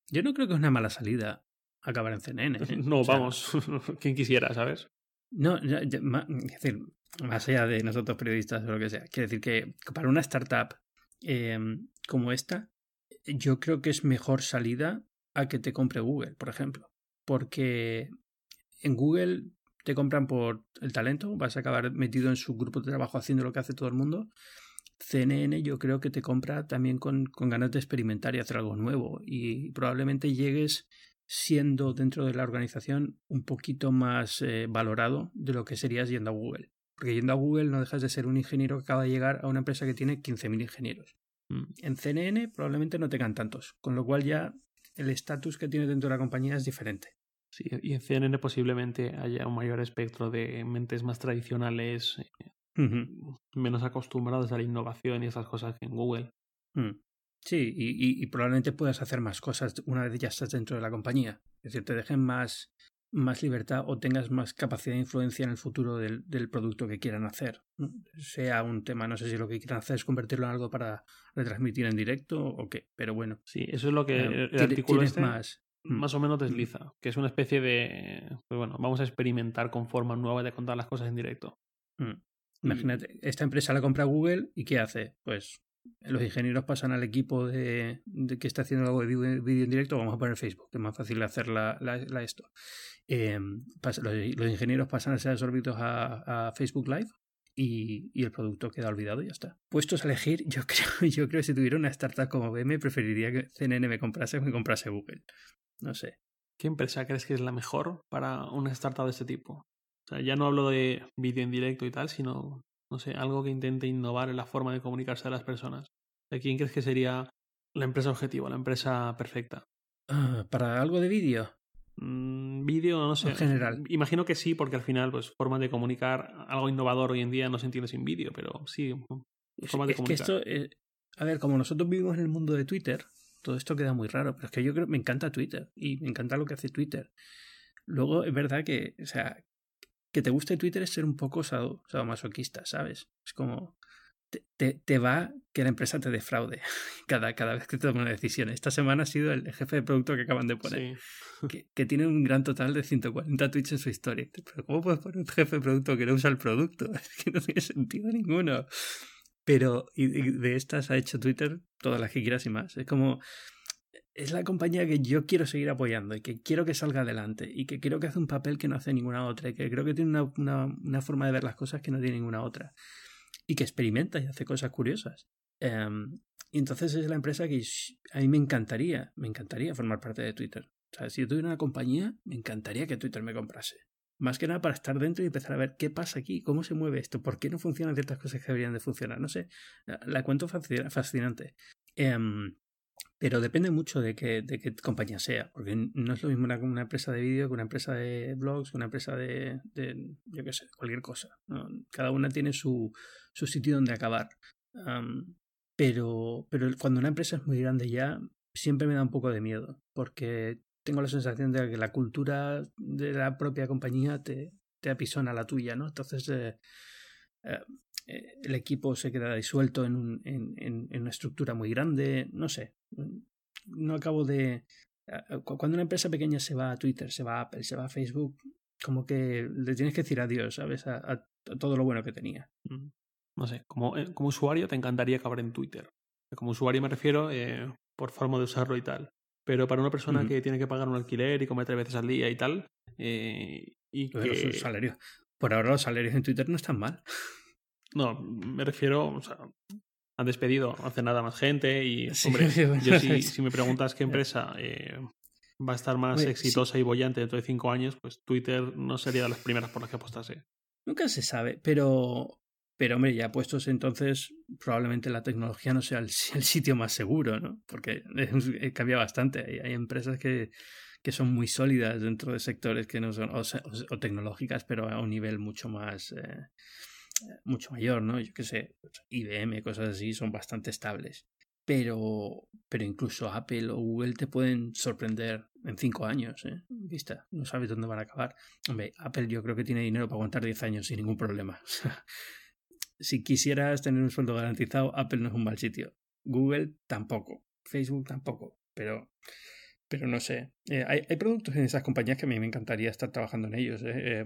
Yo no creo que es una mala salida acabar en CNN. ¿eh? No, vamos, quien quisiera, ¿sabes? No, es decir, más allá de nosotros periodistas o lo que sea, quiero decir que para una startup em, como esta, yo creo que es mejor salida a que te compre Google, por ejemplo. Porque en Google te compran por el talento, vas a acabar metido en su grupo de trabajo haciendo lo que hace todo el mundo. CNN yo creo que te compra también con, con ganas de experimentar y hacer algo nuevo y probablemente llegues siendo dentro de la organización un poquito más eh, valorado de lo que serías yendo a Google. Porque yendo a Google no dejas de ser un ingeniero que acaba de llegar a una empresa que tiene 15.000 ingenieros. Mm. En CNN probablemente no tengan tantos, con lo cual ya el estatus que tiene dentro de la compañía es diferente. Sí, y en CNN posiblemente haya un mayor espectro de mentes más tradicionales, menos acostumbradas a la innovación y esas cosas que en Google. Mm. Sí, y, probablemente puedas hacer más cosas una vez ya estás dentro de la compañía. Es decir, te dejen más, más libertad o tengas más capacidad de influencia en el futuro del, del, producto que quieran hacer. Sea un tema, no sé si lo que quieran hacer es convertirlo en algo para retransmitir en directo o qué, pero bueno. Sí, eso es lo que eh, el artículo este más. Más o menos desliza, que es una especie de, pues bueno, vamos a experimentar con formas nuevas de contar las cosas en directo. Mm. Imagínate, esta empresa la compra Google y ¿qué hace? Pues los ingenieros pasan al equipo de, que está haciendo algo de vídeo en directo, vamos a poner Facebook, que es más fácil hacer la, la, esto. Em, los, ingenieros pasan a ser absorbidos a, Facebook Live y, y, el producto queda olvidado y ya está. Puestos a elegir, yo creo, yo creo que si tuviera una startup como BM, preferiría que CNN me comprase o me comprase Google. No sé. ¿Qué empresa crees que es la mejor para una startup de este tipo? O sea, ya no hablo de vídeo en directo y tal, sino no sé, algo que intente innovar en la forma de comunicarse a las personas. ¿Quién crees que sería la empresa objetivo, la empresa perfecta? Ah, ¿Para algo de vídeo? Mm, vídeo, no sé. En general. Imagino que sí, porque al final, pues, forma de comunicar algo innovador hoy en día no se entiende sin vídeo, pero sí, forma de es Que esto, eh, a ver, como nosotros vivimos en el mundo de Twitter, todo esto queda muy raro, pero es que yo creo me encanta Twitter y me encanta lo que hace Twitter. Luego, es verdad que, o sea, que te guste Twitter es ser un poco sadomasoquista, ¿sabes? Es como te, te, va que la empresa te defraude cada, cada vez que toma una decisión. Esta semana ha sido el jefe de producto que acaban de poner, que, que, tiene un gran total de 140 tweets en su historia. Pero ¿cómo puedes poner un jefe de producto que no usa el producto? Es que no tiene sentido ninguno. Pero y de estas ha hecho Twitter todas las que quieras y más. Es como es la compañía que yo quiero seguir apoyando y que quiero que salga adelante y que creo que hace un papel que no hace ninguna otra y que creo que tiene una, una, una forma de ver las cosas que no tiene ninguna otra y que experimenta y hace cosas curiosas. Um, y entonces es la empresa que a mí me encantaría, me encantaría formar parte de Twitter. O sea, si yo tuviera una compañía, me encantaría que Twitter me comprase. Más que nada para estar dentro y empezar a ver qué pasa aquí, cómo se mueve esto, por qué no funcionan ciertas cosas que deberían de funcionar. No sé, la, cuento fascinante. Um, pero depende mucho de qué, de qué compañía sea, porque no es lo mismo una, empresa de vídeo que una empresa de blogs, que una empresa de, yo qué sé, cualquier cosa. Cada una tiene su, su sitio donde acabar. pero, pero cuando una empresa es muy grande ya, siempre me da un poco de miedo, porque tengo la sensación de que la cultura de la propia compañía te, apisona la tuya, ¿no? Entonces, eh, eh, eh, el equipo se queda disuelto en, un, en, en, una estructura muy grande, no sé. No acabo de... Cuando una empresa pequeña se va a Twitter, se va a Apple, se va a Facebook, como que le tienes que decir adiós, ¿sabes? A, todo lo bueno que tenía. Mm. No sé, como, como usuario te encantaría acabar en Twitter. Como usuario me refiero por forma de usarlo y tal. Pero para una persona que tiene que pagar un alquiler y comer tres veces al día y tal, eh, y que... Salario. Por ahora los salarios en Twitter no están mal. No, me refiero, o sea, han despedido hace nada más gente y, hombre, yo si, me preguntas qué empresa eh, va a estar más exitosa y bollante dentro de cinco años, pues Twitter no sería de las primeras por las que apostase. Nunca se sabe, pero, pero hombre, ya puestos entonces, probablemente la tecnología no sea el, sitio más seguro, ¿no? Porque cambia bastante. Hay, hay empresas que, que son muy sólidas dentro de sectores que no son, o, tecnológicas, pero a un nivel mucho más... Eh, mucho mayor, ¿no? Yo qué sé, IBM, cosas así, son bastante estables. Pero, pero incluso Apple o Google te pueden sorprender en cinco años, ¿eh? Vista, no sabes dónde van a acabar. Hombre, Apple yo creo que tiene dinero para aguantar 10 años sin ningún problema. si quisieras tener un sueldo garantizado, Apple no es un mal sitio. Google tampoco. Facebook tampoco. Pero, pero no sé. Eh, hay, hay, productos en esas compañías que a mí me encantaría estar trabajando en ellos. ¿eh? eh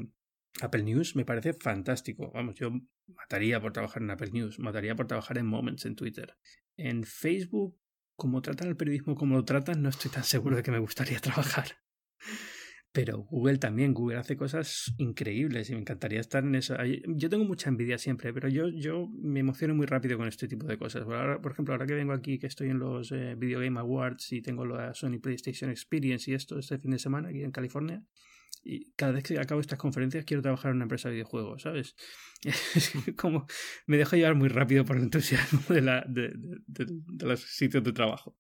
Apple News me parece fantástico. Vamos, yo mataría por trabajar en Apple News, mataría por trabajar en Moments en Twitter. En Facebook, como tratan el periodismo como lo tratan, no estoy tan seguro de que me gustaría trabajar. Pero Google también, Google hace cosas increíbles y me encantaría estar en eso. Yo tengo mucha envidia siempre, pero yo, yo me emociono muy rápido con este tipo de cosas. Por, ejemplo, ahora que vengo aquí, que estoy en los eh, Video Game Awards y tengo la Sony PlayStation Experience y esto este fin de semana aquí en California, y cada vez que acabo estas conferencias quiero trabajar en una empresa de videojuegos, ¿sabes? como me dejo llevar muy rápido por el entusiasmo de, la, de, los sitios de trabajo.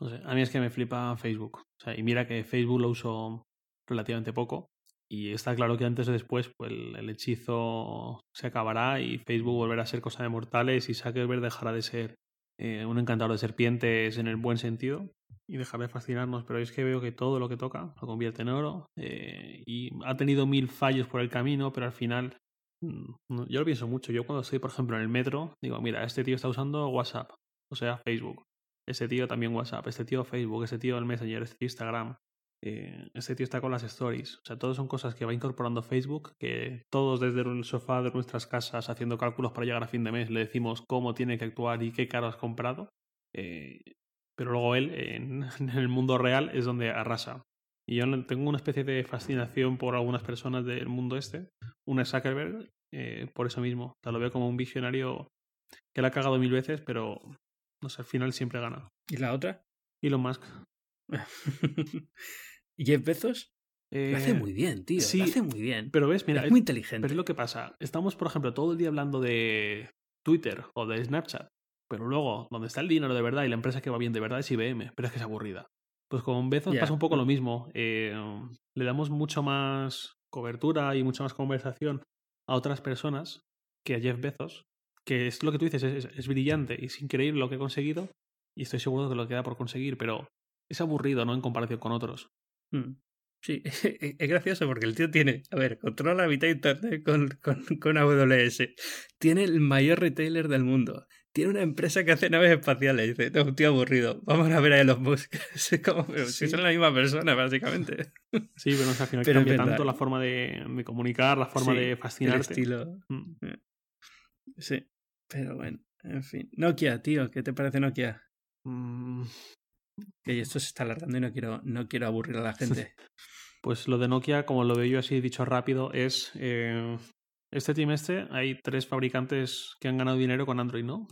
No sé, a mí es que me flipa Facebook. O sea, y mira que Facebook lo uso relativamente poco. Y está claro que antes o después pues, el, hechizo se acabará y Facebook volverá a ser cosa de mortales y Zuckerberg dejará de ser eh, un encantador de serpientes en el buen sentido y dejará de fascinarnos. Pero es que veo que todo lo que toca lo convierte en oro eh, y ha tenido mil fallos por el camino, pero al final mm, yo lo pienso mucho. Yo cuando estoy, por ejemplo, en el metro, digo, mira, este tío está usando WhatsApp, o sea, Facebook. Ese tío también WhatsApp, este tío Facebook, ese tío el Messenger, este tío Instagram. Eh, este tío está con las stories. O sea, todos son cosas que va incorporando Facebook, que todos desde el sofá de nuestras casas haciendo cálculos para llegar a fin de mes le decimos cómo tiene que actuar y qué caro has comprado. Eh, pero luego él, en, el mundo real, es donde arrasa. Y yo tengo una especie de fascinación por algunas personas del mundo este. Una es Zuckerberg, eh, por eso mismo. O sea, lo veo como un visionario que le ha cagado mil veces, pero no sé, al final siempre gana. ¿Y la otra? Elon Musk. Jeff Bezos lo hace eh, muy bien, tío. Sí, lo hace muy bien. Pero ves, mira. Es muy inteligente. Pero es lo que pasa. Estamos, por ejemplo, todo el día hablando de Twitter o de Snapchat. Pero luego, donde está el dinero de verdad y la empresa que va bien de verdad es IBM. Pero es que es aburrida. Pues con Bezos pasa un poco lo mismo. Eh, le damos mucho más cobertura y mucha más conversación a otras personas que a Jeff Bezos. Que es lo que tú dices, es, es brillante y es increíble lo que ha conseguido. Y estoy seguro que lo queda por conseguir, pero es aburrido, ¿no? En comparación con otros. Mm. Sí, es gracioso porque el tío tiene, a ver, controla la mitad de internet con, con, con, AWS. Tiene el mayor retailer del mundo. Tiene una empresa que hace naves espaciales. Dice, un tío aburrido. Vamos a ver a los Musk. Es como, si son la misma persona, básicamente. Sí, pero al final pero cambia tanto la forma de, de, comunicar, la forma de fascinarte. El estilo. Mm. Eh. Sí, pero bueno, en fin. Nokia, tío, ¿qué te parece Nokia? Mm, y esto se está alargando y no quiero, no quiero aburrir a la gente. Pues lo de Nokia, como lo veo yo así dicho rápido, es eh, este trimestre hay tres fabricantes que han ganado dinero con Android, ¿no?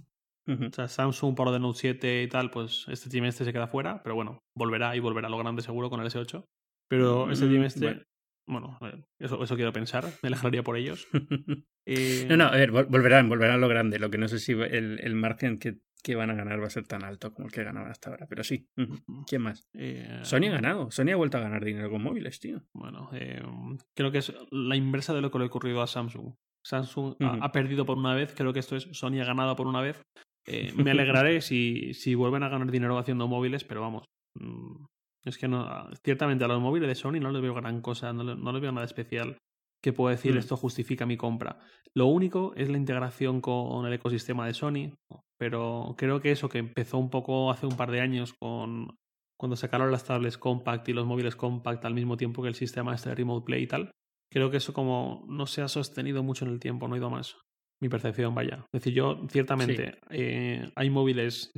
O sea, Samsung por Note 7 y tal, pues este trimestre se queda fuera, pero bueno, volverá y volverá a lo grande seguro con el S8. Pero este trimestre, bueno, eso, eso quiero pensar, me alegraría por ellos. No, no, a ver, volverán, volverán a lo grande. Lo que no sé si el, el margen que que van a ganar va a ser tan alto como el que ganaban hasta ahora. Pero sí. ¿Quién más? Eh, Sony ha ganado. Sony ha vuelto a ganar dinero con móviles, tío. Bueno, eh, creo que es la inversa de lo que le ha ocurrido a Samsung. Samsung ha, perdido por una vez. Creo que esto es Sony ha ganado por una vez. Eh, me alegraré si, si vuelven a ganar dinero haciendo móviles, pero vamos. Mm, es que no. Ciertamente a los móviles de Sony no les veo gran cosa, no, no les veo nada especial que puedo decir mm. esto justifica mi compra. Lo único es la integración con el ecosistema de Sony, pero creo que eso que empezó un poco hace un par de años con cuando sacaron las tablets compact y los móviles compact al mismo tiempo que el sistema este de Remote Play y tal, creo que eso como no se ha sostenido mucho en el tiempo, no ha ido más. Mi percepción, vaya. Es decir, yo ciertamente eh, hay móviles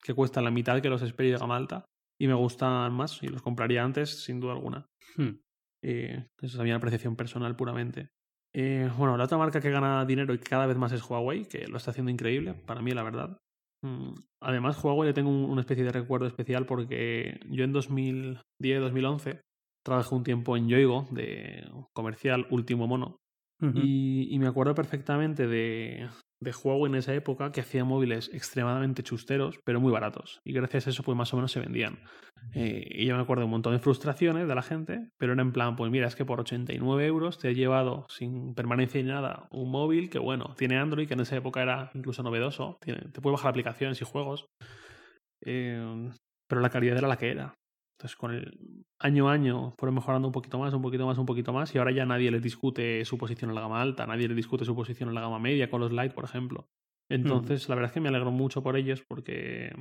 que cuestan la mitad que los Xperia de gama alta y me gustan más y los compraría antes sin duda alguna. Hmm. Eh, eso es una apreciación personal puramente. Eh, bueno, la otra marca que gana dinero y que cada vez más es Huawei, que lo está haciendo increíble, para mí la verdad. Mm, además, Huawei le tengo una especie de recuerdo especial porque yo en 2010-2011 trabajé un tiempo en Yoigo, de comercial último mono, y, me acuerdo perfectamente de, de Huawei en esa época que hacía móviles extremadamente chusteros, pero muy baratos. Y gracias a eso, pues más o menos se vendían. Eh, y yo me acuerdo un montón de frustraciones de la gente, pero era en plan, pues mira, es que por 89 euros te he llevado sin permanencia ni nada un móvil que, bueno, tiene Android, que en esa época era incluso novedoso, te puede bajar aplicaciones y juegos, eh, pero la calidad era la que era. Entonces, con el año a año fueron mejorando un poquito más, un poquito más, un poquito más, y ahora ya nadie les discute su posición en la gama alta, nadie les discute su posición en la gama media con los Lite, por ejemplo. Entonces, la verdad es que me alegro mucho por ellos porque,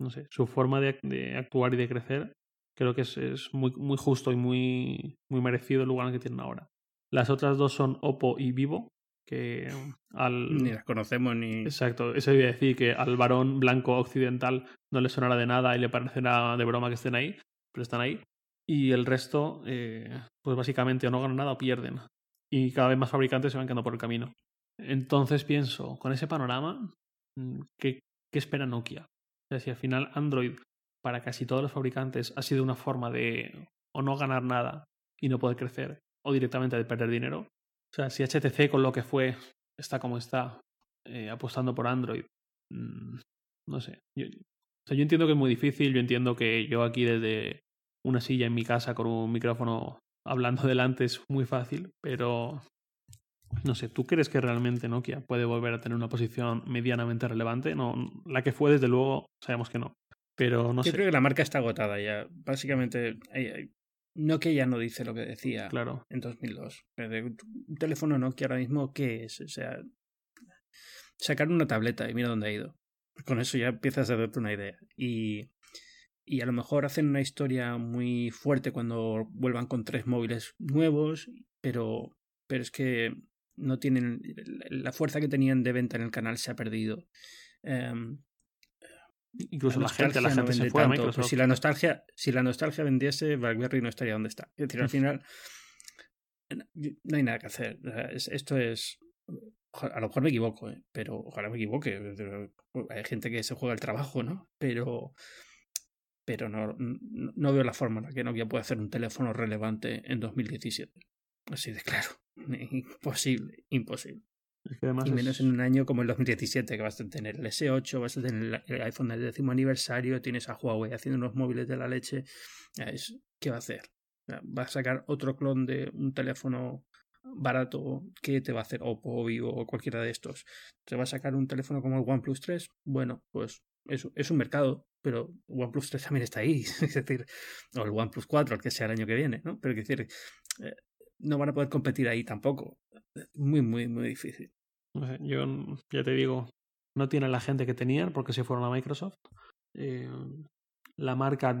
no sé, su forma de, actuar y de crecer creo que es, es, muy, muy justo y muy, muy merecido el lugar que tienen ahora. Las otras dos son Oppo y Vivo, que al... Ni las conocemos ni... Exacto, eso iba a decir que al varón blanco occidental no le sonará de nada y le parecerá de broma que estén ahí, pero están ahí. y el resto, eh, pues básicamente o no ganan nada o pierden. Y cada vez más fabricantes se van quedando por el camino. Entonces pienso, con ese panorama, mm, ¿qué, qué espera Nokia? O sea, si al final Android para casi todos los fabricantes ha sido una forma de o no ganar nada y no poder crecer, o directamente de perder dinero. O sea, si HTC con lo que fue está como está, eh, apostando por Android, mm, no sé. O sea, yo entiendo que es muy difícil, yo entiendo que yo aquí desde una silla en mi casa con un micrófono hablando delante es muy fácil, pero no sé, ¿tú crees que realmente Nokia puede volver a tener una posición medianamente relevante? No, la que fue, desde luego, sabemos que no. Pero no Yo creo que la marca está agotada ya. Básicamente, Nokia ya no dice lo que decía claro. en 2002. Un teléfono Nokia ahora mismo, ¿qué es? O sea, sacar una tableta y mira dónde ha ido. Con eso ya empiezas a darte una idea. Y, y a lo mejor hacen una historia muy fuerte cuando vuelvan con tres móviles nuevos, pero, pero es que no tienen la fuerza que tenían de venta en el canal se ha perdido. Um, Incluso la, gente, la gente se fue pues si la nostalgia, si la nostalgia vendiese, BlackBerry no estaría donde está. Es decir, al final no hay nada que hacer. Esto es a lo mejor me equivoco, ¿eh? pero ojalá me equivoque. Hay gente que se juega el trabajo, ¿no? Pero, pero no, no veo la forma en la que Nokia puede hacer un teléfono relevante en 2017. Así de claro. Imposible, imposible. y menos en un año como el 2017, que vas a tener el S8, vas a tener el iPhone del décimo aniversario, tienes a Huawei haciendo unos móviles de la leche. ¿Qué va a hacer? Va a sacar otro clon de un teléfono barato que te va a hacer Oppo o Vivo o cualquiera de estos. ¿Te va a sacar un teléfono como el OnePlus 3? Bueno, pues es, es un mercado, pero OnePlus 3 también está ahí. es decir, o el OnePlus 4, el que sea el año que viene, ¿no? Pero es decir, eh, no van a poder competir ahí tampoco. Muy, muy, muy difícil. Yo ya te digo, no tienen la gente que tenían porque se fueron a Microsoft. Eh, la marca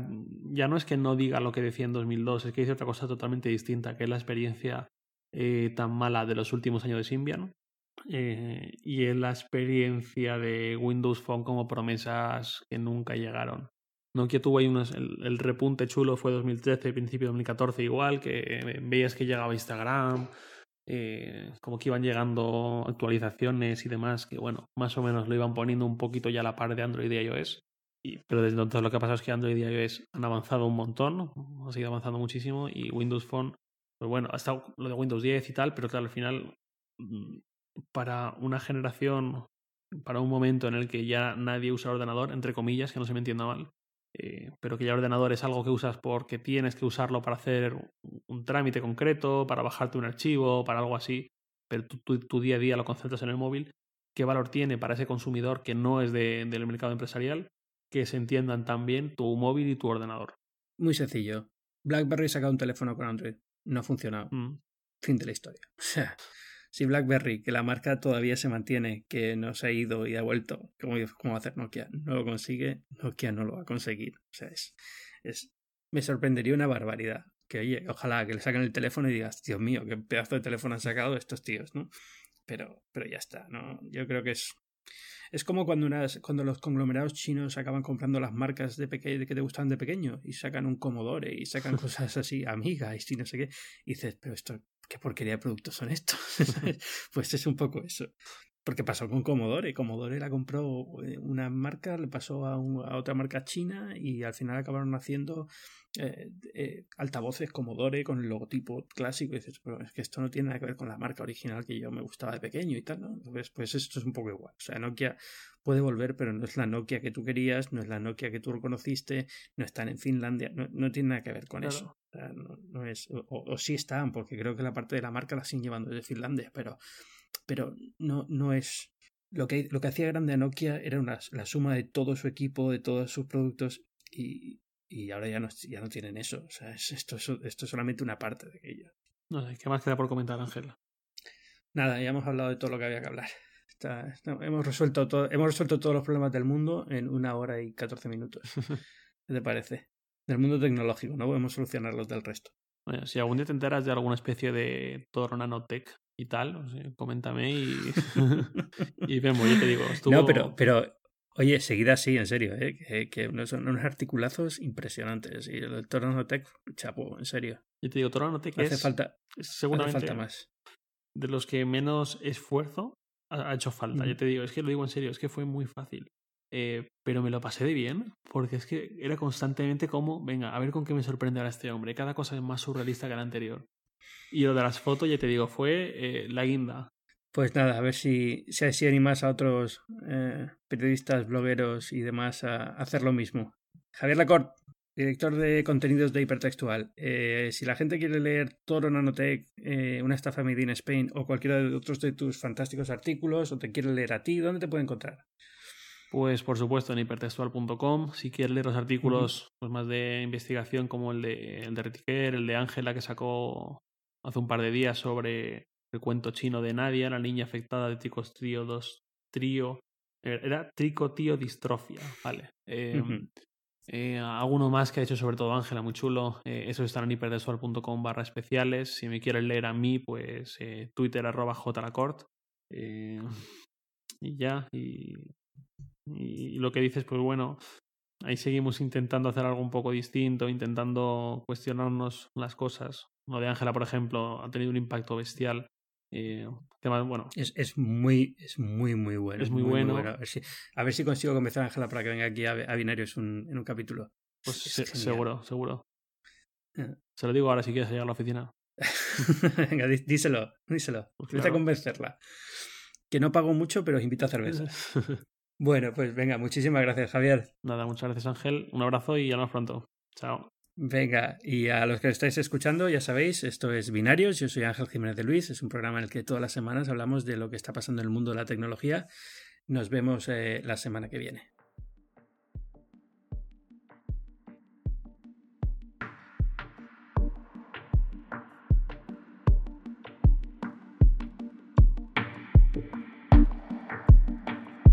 ya no es que no diga lo que decía en 2002, es que dice otra cosa totalmente distinta, que es la experiencia eh, tan mala de los últimos años de Symbian. Eh, y es la experiencia de Windows Phone como promesas que nunca llegaron. Nokia tuvo ahí unos, el, repunte chulo fue 2013, principio de 2014 igual, que veías que llegaba Instagram, eh, como que iban llegando actualizaciones y demás, que bueno, más o menos lo iban poniendo un poquito ya a la par de Android y iOS. Pero desde entonces lo que ha pasado es que Android y iOS han avanzado un montón, han seguido avanzando muchísimo y Windows Phone pues bueno, ha estado lo de Windows 10 y tal, pero claro, al final, mm, para una generación, para un momento en el que ya nadie usa ordenador, entre comillas, que no se me entienda mal, eh, pero que ya ordenador es algo que usas porque tienes que usarlo para hacer un trámite concreto, para bajarte un archivo, para algo así, pero tu, día a día lo concentras en el móvil, ¿qué valor tiene para ese consumidor que no es del mercado empresarial que se entiendan también tu móvil y tu ordenador? Muy sencillo. BlackBerry saca un teléfono con Android no ha funcionado. Mm. Fin de la historia. O sea, si BlackBerry, que la marca todavía se mantiene, que no se ha ido y ha vuelto, como, cómo va a hacer Nokia, no lo consigue, Nokia no lo va a conseguir. O sea, es, es, me sorprendería una barbaridad. Que oye, ojalá que le saquen el teléfono y digas, Dios mío, qué pedazo de teléfono han sacado estos tíos, ¿no? Pero, pero ya está, ¿no? Yo creo que es es como cuando, unas, cuando los conglomerados chinos acaban comprando las marcas de que te gustan de pequeño y sacan un Commodore y sacan cosas así, amigas y no sé qué. Y dices, pero esto, ¿qué porquería de productos son estos? pues es un poco eso. Porque pasó con Commodore. Commodore la compró eh, una marca, le pasó a, a otra marca china y al final acabaron haciendo eh, eh, altavoces Commodore con el logotipo clásico. Y dices, pero es que esto no tiene nada que ver con la marca original que yo me gustaba de pequeño y tal, ¿no? Entonces, pues esto es un poco igual. O sea, Nokia puede volver, pero no es la Nokia que tú querías, no es la Nokia que tú reconociste, no están en Finlandia, no, tiene nada que ver con eso. O, sea, no, es, o, sí están, porque creo que la parte de la marca la siguen llevando desde Finlandia, pero pero no, no es... Lo que, lo que hacía grande a Nokia era una, la suma de todo su equipo, de todos sus productos y, y ahora ya no, ya no tienen eso. O sea, es, esto, esto es solamente una parte de aquello. No sé, ¿qué más queda por comentar, Ángel? Nada, ya hemos hablado de todo lo que había que hablar. hemos, resuelto todo, hemos resuelto todos los problemas del mundo en una hora y catorce minutos. ¿Qué te parece? Del mundo tecnológico, no podemos solucionar los del resto. Bueno, si algún día te enteras de alguna especie de Toro Nanotech y tal, coméntame y, y vemos, yo te digo. No, pero, pero Oye, seguida sí, en serio, ¿eh? que, son unos articulazos impresionantes. Y el Toronotec, chapo, en serio. Yo te digo, Toronotec hace falta, seguramente falta más. De los que menos esfuerzo ha, hecho falta. Yo te digo, es que lo digo en serio, es que fue muy fácil. Eh, pero me lo pasé de bien, porque es que era constantemente como, venga, a ver con qué me sorprende ahora este hombre. Cada cosa es más surrealista que la anterior. Y lo de las fotos, ya te digo, fue eh, la guinda. Pues nada, a ver si, si así animas a otros eh, periodistas, blogueros y demás a hacer lo mismo. Javier Lacorte, director de contenidos de Hipertextual. si la gente quiere leer Toro Nanotech, Una estafa made in Spain o cualquiera de otros de tus fantásticos artículos o te quiere leer a ti, ¿dónde te puede encontrar? Pues por supuesto en hipertextual.com. Si quieres leer los artículos pues, más de investigación como el de, el de Retiker, el de Ángela que sacó hace un par de días sobre el cuento chino de Nadia, la niña afectada de tricostrío 2 trío. Eh, era tricotío distrofia, vale. Eh, eh, alguno más que ha hecho sobre todo Ángela, muy chulo. eso está en hipertextual.com barra especiales. Si me quieres leer a mí, pues Twitter arroba jlacort. y ya, y y lo que dices, pues bueno, ahí seguimos intentando hacer algo un poco distinto, intentando cuestionarnos las cosas. Lo de Ángela, por ejemplo, ha tenido un impacto bestial. Eh, bueno, es, es, muy, es muy, muy bueno. Es muy, bueno. A, ver si, a, ver si, consigo convencer a Ángela para que venga aquí a, a Binarios un, en un capítulo. Pues seguro, seguro. Eh. Se lo digo ahora si quieres llegar a la oficina. venga, díselo, díselo. Pues a convencerla. Que no pago mucho, pero os invito a cerveza. Bueno, pues venga, muchísimas gracias, Javier. Nada, muchas gracias, Ángel. Un abrazo y hablamos pronto. Chao. Venga, y a los que estáis escuchando, ya sabéis, esto es Binarios, yo soy Ángel Jiménez de Luis, es un programa en el que todas las semanas hablamos de lo que está pasando en el mundo de la tecnología. Nos vemos eh, la semana que viene.